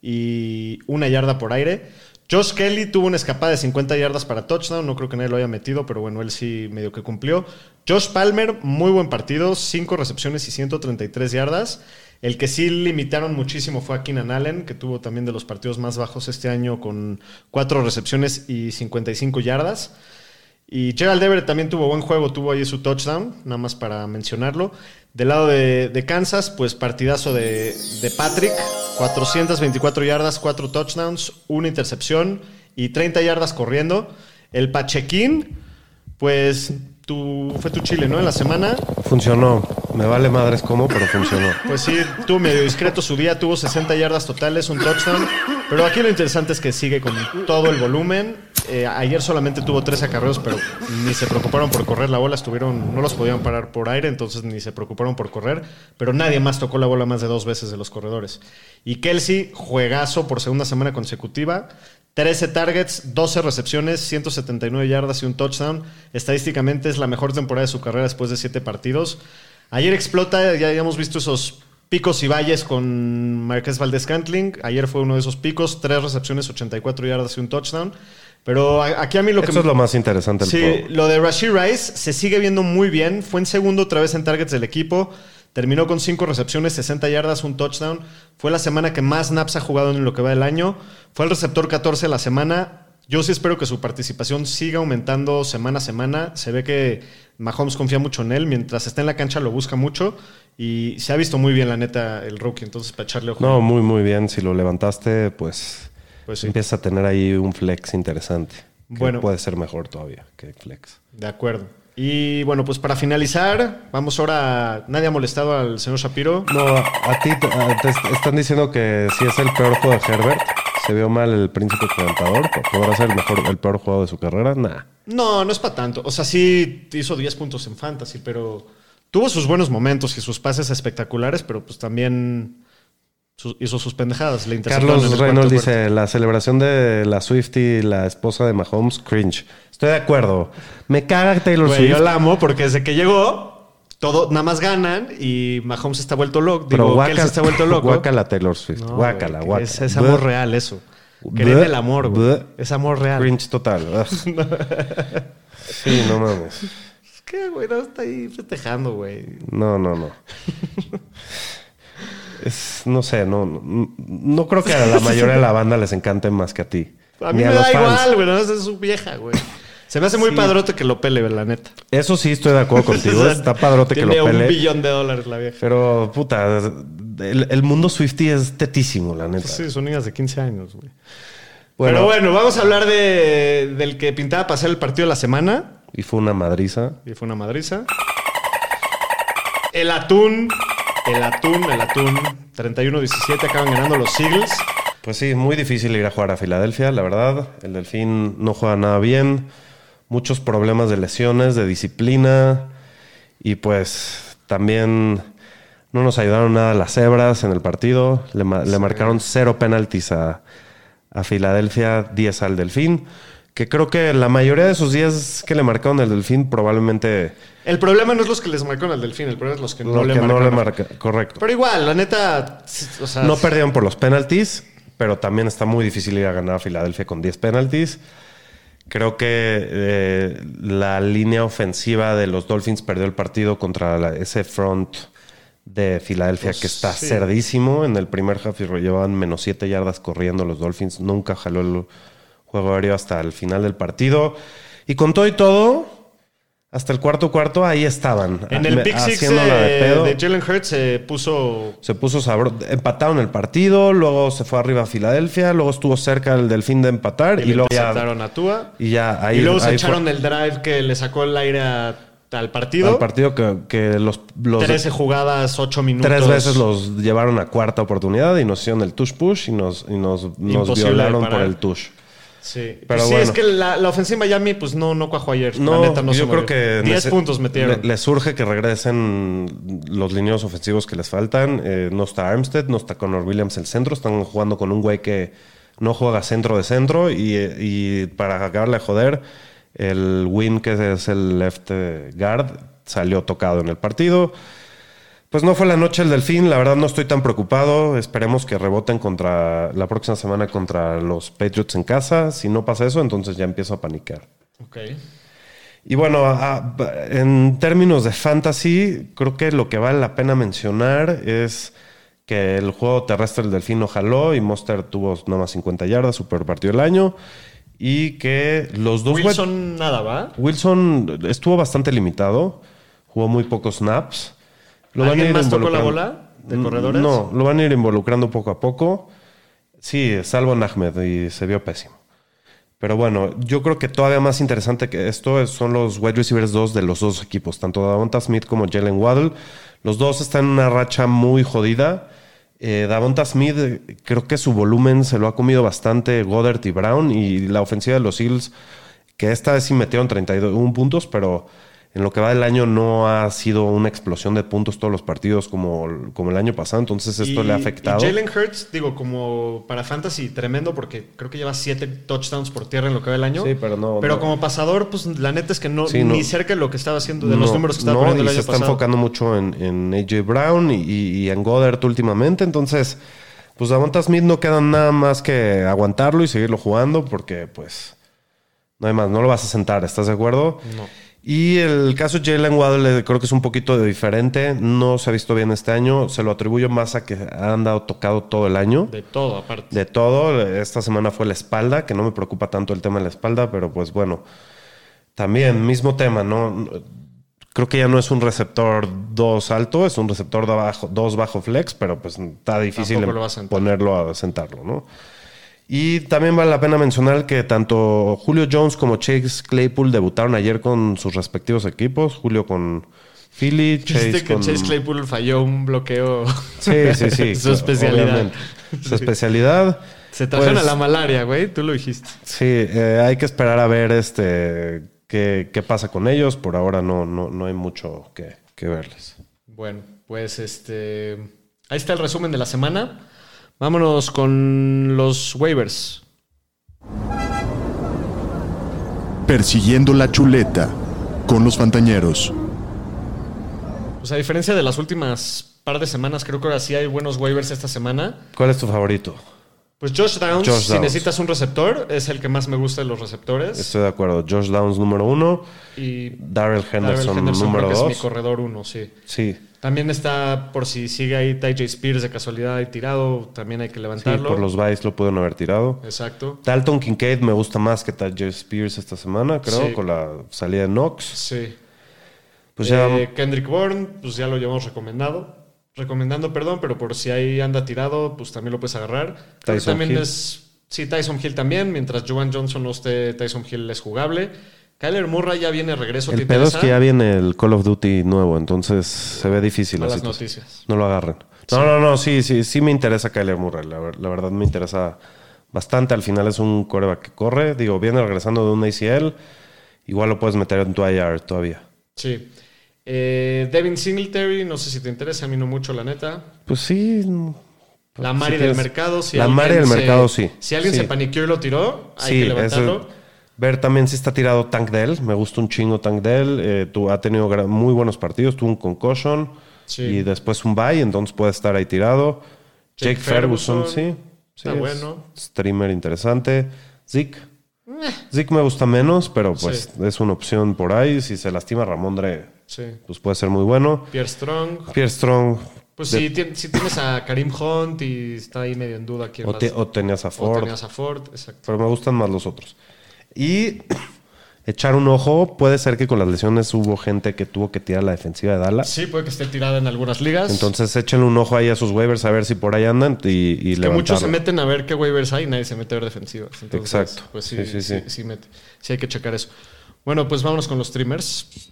y una yarda por aire. Josh Kelly tuvo una escapada de 50 yardas para touchdown, no creo que nadie lo haya metido, pero bueno, él sí medio que cumplió. Josh Palmer, muy buen partido, 5 recepciones y 133 yardas. El que sí limitaron muchísimo fue a Keenan Allen, que tuvo también de los partidos más bajos este año con 4 recepciones y 55 yardas. Y Gerald Everett también tuvo buen juego, tuvo ahí su touchdown, nada más para mencionarlo. Del lado de, de Kansas, pues partidazo de, de Patrick, 424 yardas, 4 touchdowns, una intercepción y 30 yardas corriendo. El Pachequín, pues tu, fue tu chile, ¿no? En la semana, Funcionó. Me vale madres cómo, pero funcionó. pues sí, tuvo medio discreto su día, tuvo 60 yardas totales, un touchdown. Pero aquí lo interesante es que sigue con todo el volumen. Eh, ayer solamente tuvo tres acarreos, pero ni se preocuparon por correr la bola, estuvieron, no los podían parar por aire, entonces ni se preocuparon por correr. Pero nadie más tocó la bola más de dos veces de los corredores. Y Kelsey, juegazo por segunda semana consecutiva. 13 targets, 12 recepciones, 179 yardas y un touchdown. Estadísticamente es la mejor temporada de su carrera después de 7 partidos. Ayer explota, ya habíamos visto esos picos y valles con Marqués Valdez Cantling. Ayer fue uno de esos picos, tres recepciones, 84 yardas y un touchdown. Pero aquí a mí lo que Eso es lo más interesante Sí, juego. lo de Rashid Rice se sigue viendo muy bien. Fue en segundo otra vez en targets del equipo. Terminó con cinco recepciones, 60 yardas, un touchdown. Fue la semana que más snaps ha jugado en lo que va del año. Fue el receptor 14 de la semana. Yo sí espero que su participación siga aumentando semana a semana. Se ve que Mahomes confía mucho en él. Mientras está en la cancha lo busca mucho. Y se ha visto muy bien, la neta, el rookie. Entonces, para echarle ojo. No, muy, muy bien. Si lo levantaste, pues, Pues sí. empieza a tener ahí un flex interesante. Que Bueno. puede ser mejor todavía que flex. De acuerdo. Y bueno, pues para finalizar, vamos ahora. Nadie ha molestado al señor Shapiro. No, a, ti te, están diciendo que si es el peor juego de Herbert, se vio mal el príncipe encantador, podrá ser el mejor, el peor juego de su carrera. Nah. No, no es para tanto. O sea, sí hizo 10 puntos en fantasy, pero tuvo sus buenos momentos y sus pases espectaculares, pero pues también su- hizo sus pendejadas. Le Carlos Reynolds dice, la celebración de la Swifty, la esposa de Mahomes, cringe. Estoy de acuerdo. Me caga Taylor. Güey, Swift. yo la amo porque desde que llegó, todo nada más ganan y Mahomes está vuelto loco. pero Digo, guácala, Kelsey está vuelto loco. guácala Taylor Swift. No, guácala. Es, es amor Bleh. real eso. Creen el amor, güey. Es amor real. Cringe total. Sí, no mames. Es que, güey, no está ahí festejando, güey. No, no, no. Es, no sé, no, no, no creo que a la mayoría de la banda les encante más que a ti. A mí me da igual, güey. No, es su vieja, güey. Se me hace muy Sí. padrote que lo pele, la neta. Eso sí estoy de acuerdo contigo. O sea, Está padrote que tiene lo un pele. billón de dólares la vieja. Pero, puta, el, el mundo Swifty es tetísimo, la neta. Sí, son niñas de 15 años, güey. Bueno, Pero bueno, vamos a hablar de, del que pintaba pasar el partido de la semana. Y fue una madriza. Y fue una madriza. El atún, el atún, el atún. 31-17 acaban ganando los Eagles. Pues sí, muy difícil ir a jugar a Filadelfia, la verdad. El Delfín no juega nada bien. Muchos problemas de lesiones, de disciplina. Y pues también no nos ayudaron nada las cebras en el partido. Le, ma- le marcaron cero penaltis a, a Filadelfia, 10 al Delfín. Que creo que la mayoría de esos 10 que le marcaron al Delfín probablemente El problema no es los que les marcaron al delfín, el problema es los que no lo le que no marcaron. le marca. Correcto. Pero igual, la neta, o sea, No perdieron por los penaltis, pero también está muy difícil ir a ganar a Filadelfia con 10 penaltis. Creo que eh, la línea ofensiva de los Dolphins perdió el partido contra la- ese front de Filadelfia Pues, que está sí. cerdísimo. En el primer half llevaban menos 7 yardas corriendo los Dolphins. Nunca jaló el juego aéreo hasta el final del partido. Y con todo y todo, hasta el cuarto cuarto, ahí estaban. en el pick six haciéndola de Jalen Hurts se puso Se puso sabroso. Empataron el partido, luego se fue arriba a Filadelfia, luego estuvo cerca el delfín de empatar y, y, luego ya, a Tua. y ya ahí, y luego se ahí echaron fue el drive que le sacó el aire a- al partido. al partido que, que los, los 13 jugadas, 8 minutos. tres veces los llevaron a cuarta oportunidad y nos hicieron el tush push y nos, y nos, nos violaron por el tush. Sí, Pero sí bueno. es que la, la ofensiva de Miami pues no, no cuajó ayer. No, la neta no yo creo que 10 nece- puntos metieron. Le, les surge que regresen los lineos ofensivos que les faltan. Eh, no está Armstead, no está Connor Williams el centro. Están jugando con un güey que no juega centro de centro. Y, y para acabarle de joder, el Win, que es el left guard, salió tocado en el partido. Pues no fue la noche el delfín, la verdad no estoy tan preocupado. Esperemos que reboten contra la próxima semana contra los Patriots en casa. Si no pasa eso, entonces ya empiezo a panicar. Ok. Y bueno, a- en términos de fantasy, creo que lo que vale la pena mencionar es que el juego terrestre del Delfín no jaló y Monster tuvo nada más 50 yardas, super partido del año. Y que los dos... Wilson nada, ¿va? Wilson estuvo bastante limitado, jugó muy pocos snaps. ¿Alguien más tocó la bola de corredores? No, lo van a ir involucrando poco a poco. Sí, salvo Ahmed y se vio pésimo. Pero bueno, yo creo que todavía más interesante que esto es- son los wide receivers 2 de los dos equipos, tanto Davonta Smith como Jalen Waddle. Los dos están en una racha muy jodida. Eh, Davonta Smith, creo que su volumen se lo ha comido bastante Goddard y Brown. Y la ofensiva de los Eagles, que esta vez sí metieron 31 puntos, pero en lo que va del año no ha sido una explosión de puntos todos los partidos como, como el año pasado. Entonces esto Y- le ha afectado. Y Jalen Hurts, digo, como para fantasy, tremendo porque creo que lleva siete touchdowns por tierra en lo que va del año. Sí, pero no- Pero no. como pasador, pues la neta es que no, Sí, ni cerca de lo que estaba haciendo, de los números que estaba no, poniendo el año se está pasado. enfocando mucho en, en AJ Brown y en Goddard últimamente. Entonces, pues Davonta Smith no queda nada más que aguantarlo y seguirlo jugando porque, pues, no hay más. No lo vas a sentar, ¿estás de acuerdo? No. Y el caso de Jalen Waddle creo que es un poquito diferente. No se ha visto bien este año. Se lo atribuyo más a que ha andado tocado todo el año. De todo, aparte. De todo. Esta semana fue la espalda, que no me preocupa tanto el tema de la espalda, pero pues bueno. También, mismo tema, ¿no? Creo que ya no es un receptor 2 alto, es un receptor 2 bajo flex, pero pues está difícil a ponerlo a sentarlo, ¿no? Y también vale la pena mencionar que tanto Julio Jones como Chase Claypool debutaron ayer con sus respectivos equipos. Julio con Philly, Chase Chase que con... Chase Claypool falló un bloqueo. Sí, sí, sí. Su especialidad. obviamente. Su especialidad. Se trajeron Pues, a la malaria, güey. Tú lo dijiste. Sí, eh, hay que esperar a ver este qué, qué pasa con ellos. Por ahora no, no, no hay mucho que, que verles. Bueno, pues este. Ahí está el resumen de la semana. Vámonos con los waivers. Persiguiendo la chuleta con los Fantañeros. Pues a diferencia de las últimas par de semanas, creo que ahora sí hay buenos waivers esta semana. ¿Cuál es tu favorito? Pues Josh Downs, Josh si Downs. necesitas un receptor, es el que más me gusta de los receptores. Estoy de acuerdo. Josh Downs número uno. y Darrell Henderson, Darrell Henderson número creo que es mi dos. corredor uno, sí. Sí, También está, por si sigue ahí Ty J. Spears de casualidad ahí tirado, también hay que sí, levantarlo. por los Vice lo pudieron haber tirado. Exacto. Dalton Kincaid me gusta más que Tajay Spears esta semana, creo, Sí. con la salida de Knox. Sí. Pues ya Eh, Kendrick Bourne, pues ya lo llevamos recomendado. Recomendando, perdón, pero por si ahí anda tirado, pues también lo puedes agarrar. Tyson también Hill. es. Sí, Tyson Hill también. Mientras Joan Johnson no esté, Tyson Hill es jugable. Kyler Murray ya viene regreso. ¿te el pedo es que ya viene el Call of Duty nuevo, entonces se ve difícil la Malas situación. noticias. No lo agarren. No, no, no, sí, sí, sí me interesa Kyler Murray. La, ver- la verdad me interesa bastante. Al final es un coreback que corre. Digo, viene regresando de un ACL. Igual lo puedes meter en tu IR todavía. Sí. Eh, Devin Singletary, no sé si te interesa, a mí no mucho, la neta. Pues sí. La si Mari del mercado. Si la Mari del mercado, sí. Si alguien Sí. se paniqueó y lo tiró, hay Sí, que levantarlo. ese- ver también si está tirado Tank Dell. Me gusta un chingo Tank Dell. Eh, tu- ha tenido muy buenos partidos. Tuvo un concussion Sí. y después un bye, entonces puede estar ahí tirado. Jake Jake, Ferguson, Ferguson, sí. está es bueno. Streamer interesante. Zeke. Zeke me gusta menos, pero pues Sí. es una opción por ahí. Si se lastima Ramondre, pues puede ser muy bueno. Pierre Strong. Pierre Strong. Pues de- si, tien- si tienes a Karim Hunt y está ahí medio en duda quién o, más. te- o tenías a O Ford. tenías a Ford, exacto. Pero me gustan más los otros. Y echar un ojo. Puede ser que con las lesiones hubo gente que tuvo que tirar la defensiva de Dallas. Sí, puede que esté tirada en algunas ligas. Entonces échenle un ojo ahí a sus waivers a ver si por ahí andan y, y que muchos se meten a ver qué waivers hay y nadie se mete a ver defensivas. Entonces, Exacto. Pues sí, Sí, sí, sí, sí, sí. mete. Sí hay que checar eso. Bueno, pues vámonos con los streamers.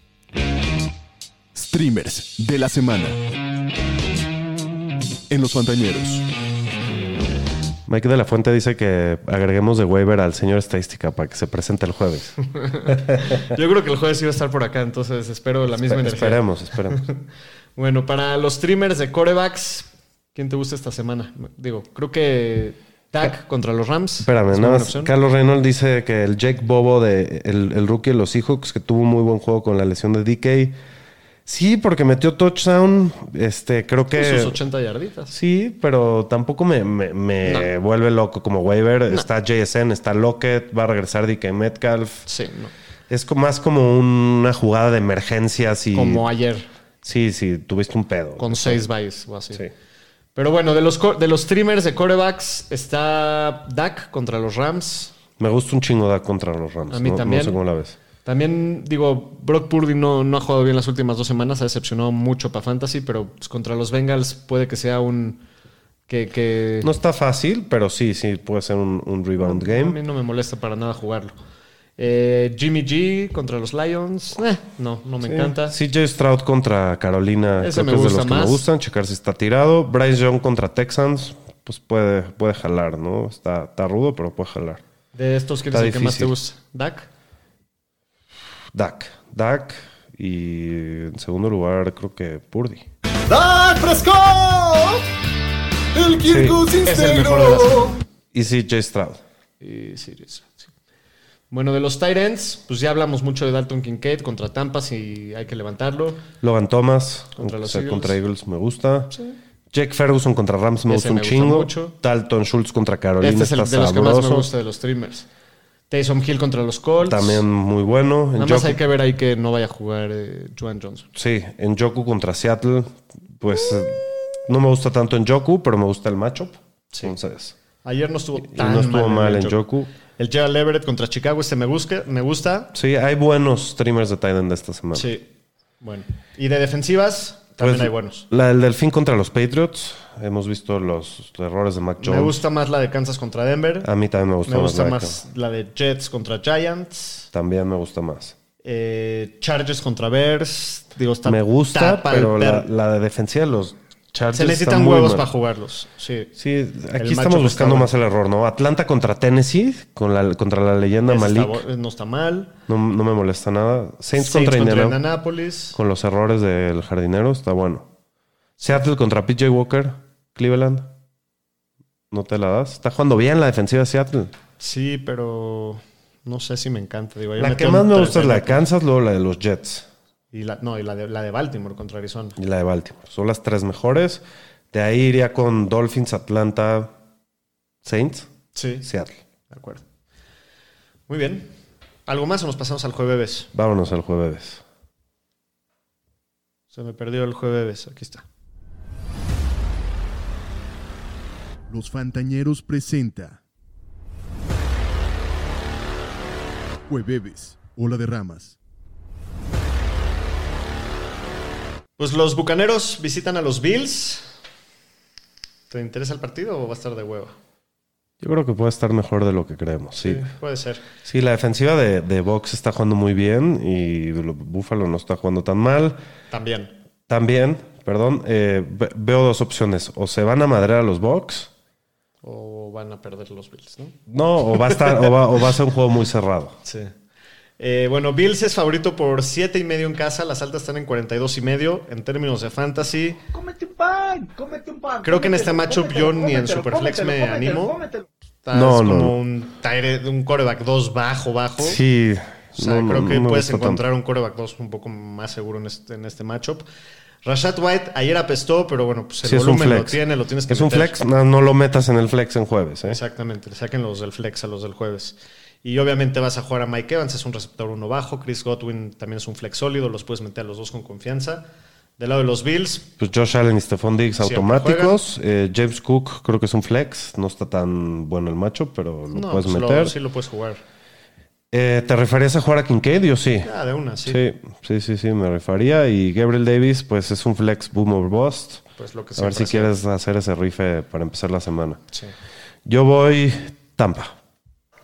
Streamers de la semana. En los Fantañeros. Mike de la Fuente dice que agreguemos de waiver al señor estadística para que se presente el jueves. Yo creo que el jueves iba a estar por acá, entonces espero la misma energía. esperemos, esperemos. Bueno, para los streamers de corebacks, ¿quién te gusta esta semana? Digo, creo que Dak contra los Rams. Espérame, es nada más. Carlos Reynolds dice que el Jake Bobo de el, el rookie de los Seahawks, que tuvo un muy buen juego con la lesión de DK. Sí, porque metió touchdown. Este, creo que. Sus 80 yarditas. Sí, pero tampoco me, me- me vuelve loco como waiver. Está JSN, está Lockett, va a regresar DK Metcalf. Sí, no. Es más como una jugada de emergencia. Si, Como ayer, Sí, sí, tuviste un pedo. con 6 byes o así. Sí. Pero bueno, de los, de los streamers de corebacks está Dak contra los Rams. Me gusta un chingo da contra los Rams. A mí no, también. No sé cómo la ves. También, digo, Brock Purdy no, no ha jugado bien las últimas dos semanas, ha decepcionado mucho para Fantasy, pero pues, contra los Bengals puede que sea un. que, que No está fácil, pero sí, sí, puede ser un, un rebound a game. mí no me molesta para nada jugarlo. Eh, Jimmy G contra los Lions, eh, no, no me encanta. CJ Stroud contra Carolina, Ese creo me que es de los que me gustan. Checar si está tirado. Bryce Young contra Texans, pues puede, puede jalar, ¿no? Está, está rudo, pero puede jalar. De estos, ¿quién es el que más te gusta? ¿Dak? Dak. Dak. Y en segundo lugar, creo que Purdy. ¡Dak Prescott! El Kirk Cousins es el mejor de la. Y sí, Jay Stroud. Y sí, sí, sí. Bueno, de los Titans, pues ya hablamos mucho de Dalton Kincaid contra Tampa, si hay que levantarlo. Logan Thomas Contra los sea Eagles. contra Eagles me gusta. Jake Ferguson contra Rams me gusta un me gusta chingo. mucho. Dalton Schultz contra Carolina Este es el está de los que más me gusta de los streamers. Taysom Hill contra los Colts. También muy bueno. En Nada más Joku- hay que ver ahí que no vaya a jugar eh, Joan Johnson. Sí, en Joku contra Seattle, pues eh, no me gusta tanto en Joku, pero me gusta el matchup. Entonces, Ayer no estuvo tan no estuvo mal en Joku. Joku. El Gerald Everett contra Chicago, este me, busca, me gusta. Sí, hay buenos streamers de Titan de esta semana. Sí. Bueno. Y de defensivas, también Pues, hay buenos. La del Delfín contra los Patriots. Hemos visto los errores de Mac Jones. Me gusta más la de Kansas contra Denver. A mí también me gusta me más. gusta la de más la de Jets contra Giants. También me gusta más. Eh, Chargers contra Bears. Digo, está me gusta, pero la, la de defensiva de los Chargers Se necesitan huevos mal. para jugarlos. Sí. Aquí estamos buscando está bueno. más el error, ¿no? Atlanta contra Tennessee, con la, contra la leyenda está Malik. bo- no está mal. No, no me molesta nada. Saints, Saints contra, contra Indianapolis. con los errores del jardinero, está bueno. Seattle contra PJ Walker, Cleveland. ¿No te la das? Está jugando bien la defensiva de Seattle. Sí, pero no sé si me encanta. Digo, La que más me gusta es la de- Kansas, luego la de los Jets Y la, no, y la de, la de Baltimore contra Arizona. y la de Baltimore. Son las tres mejores. De ahí iría con Dolphins, Atlanta, Saints, Sí, Seattle. de acuerdo. Muy bien. ¿Algo más o nos pasamos al jueves? Vámonos al jueves. Se me perdió el jueves. Aquí está. Los Fantañeros presenta Jueves, Ola de Ramas. Pues los bucaneros visitan a los Bills. ¿Te interesa el partido o va a estar de hueva? Yo creo que puede estar mejor de lo que creemos, sí. puede ser. Sí, la defensiva de, de Box está jugando muy bien y lo- Buffalo no está jugando tan mal. También. También, perdón, eh, ve- veo dos opciones. O se van a madrear a los Bucks, O van a perder los Bills, ¿no? no, o va a estar, o va, o va a ser un juego muy cerrado. Sí. Eh, bueno, Bills es favorito por 7 y medio en casa. Las altas están en 42 y medio. En términos de fantasy, Cómete un pan, cómete un pan. Creo que en este matchup yo ni en Superflex cómetelo, me cómetelo, animo. cómetelo. está No, como no. un, tire- un coreback 2 bajo, bajo. Sí, O sea, no, creo que puedes tanto. encontrar un coreback 2 un poco más seguro en este, en este matchup. Rashad White ayer apestó, pero bueno, pues el Sí, volumen lo tiene, lo tienes que Es un flex, no, no lo metas en el flex en jueves. ¿eh? Exactamente, le saquen los del flex a los del jueves. Y obviamente vas a jugar a Mike Evans, es un receptor uno bajo. Chris Godwin también es un flex sólido, los puedes meter a los dos con confianza. Del lado de los Bills, Pues Josh Allen y Stephon Diggs automáticos. Eh, James Cook creo que es un flex. No está tan bueno el macho, pero lo no, puedes pues lo- meter. sí lo puedes jugar. Eh, ¿Te referías a jugar a Kincaid? Yo sí. Ah, de una, sí. Sí, sí, sí, sí, me refería. Y Gabriel Davis, pues es un flex boom or bust. Pues lo que A ver si quieres hacer ese rife para empezar la semana. Sí. Yo voy Tampa.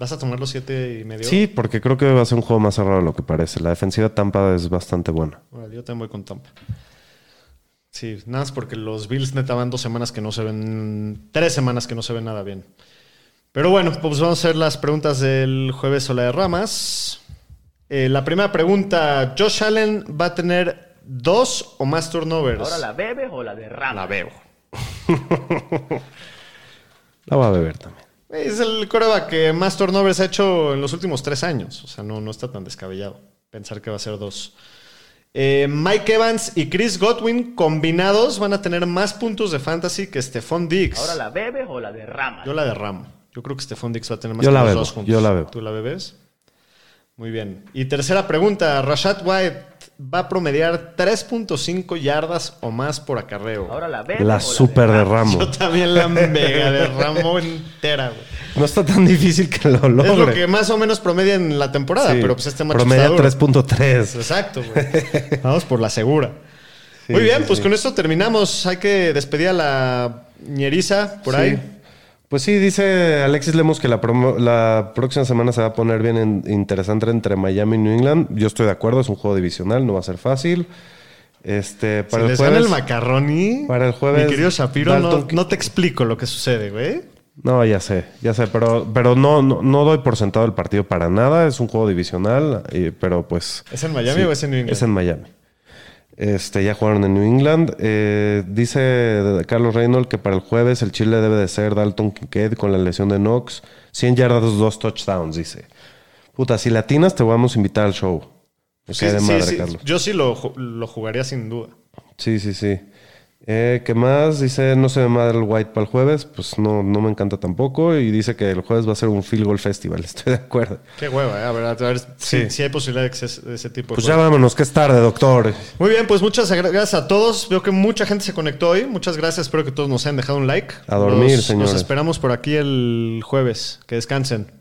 ¿Vas a tomar los siete y medio? Sí, porque creo que va a ser un juego más cerrado de lo que parece. La defensiva de Tampa es bastante buena. Órale, yo también voy con Tampa. Sí, nada más porque los Bills neta van dos semanas que no se ven, tres semanas que no se ven nada bien. Pero bueno, pues vamos a hacer las preguntas del jueves o la de ramas. Eh, la primera pregunta, ¿Josh Allen va a tener dos o más turnovers? ¿Ahora la bebes o la derramas? La veo. La va a beber también. Es el coreback que más turnovers ha hecho en los últimos tres años. O sea, no, no está tan descabellado pensar que va a ser dos. Eh, Mike Evans y Chris Godwin combinados van a tener más puntos de fantasy que Stephon Diggs. ¿Ahora la bebes o la derramas? Yo la derramo. Yo creo que Stephon Diggs va a tener más Yo que la los bebo, dos juntos. yo la bebo. ¿Tú la bebes? Muy bien. Y tercera pregunta. Rashad White va a promediar 3.5 yardas o más por acarreo. ¿Ahora la bebes o La la super? Ramo. Yo también la mega derramo entera, güey. No está tan difícil que lo logre. Es lo que más o menos promedia en la temporada, Sí. pero pues este macho Promedia está duro. 3.3. Exacto, güey. Vamos por la segura. Sí, Muy bien, sí, pues sí. con esto terminamos. Hay que despedir a la ñeriza por ahí. Pues sí, dice Alexis Lemos que la, promo- la próxima semana se va a poner bien en- interesante entre Miami y New England. Yo estoy de acuerdo, es un juego divisional, no va a ser fácil. Este, para si el les jueves, gana el macaroni, para el jueves, mi querido Shapiro, no, Dalton- no te explico lo que sucede, güey. No, ya sé, ya sé, pero, pero no, no, no doy por sentado el partido para nada. Es un juego divisional, y- pero pues. ¿Es en Miami o es en New England? Es en Miami. Este, ya jugaron en New England. Eh, dice Carlos Reynolds que para el jueves el Chile debe de ser Dalton Kincaid con la lesión de Knox. 100 yardas, dos touchdowns, dice. Puta, si latinas te vamos a invitar al show. Me Sí, cae de sí, madre, sí. Carlos. Yo sí lo, lo jugaría sin duda. Sí, sí, sí. Eh, ¿Qué más? Dice, no se me madre el White para el jueves. Pues no, no me encanta tampoco. Y dice que el jueves va a ser un field goal festival. Estoy de acuerdo. Qué hueva, ¿eh? A ver, a ver Sí. si, si hay posibilidad de que sea ese tipo de Pues ya vámonos, que es tarde, doctor. Muy bien, pues muchas gracias a todos. Veo que mucha gente se conectó hoy. Muchas gracias. Espero que todos nos hayan dejado un like. A dormir, señores. Los esperamos por aquí el jueves. Que descansen.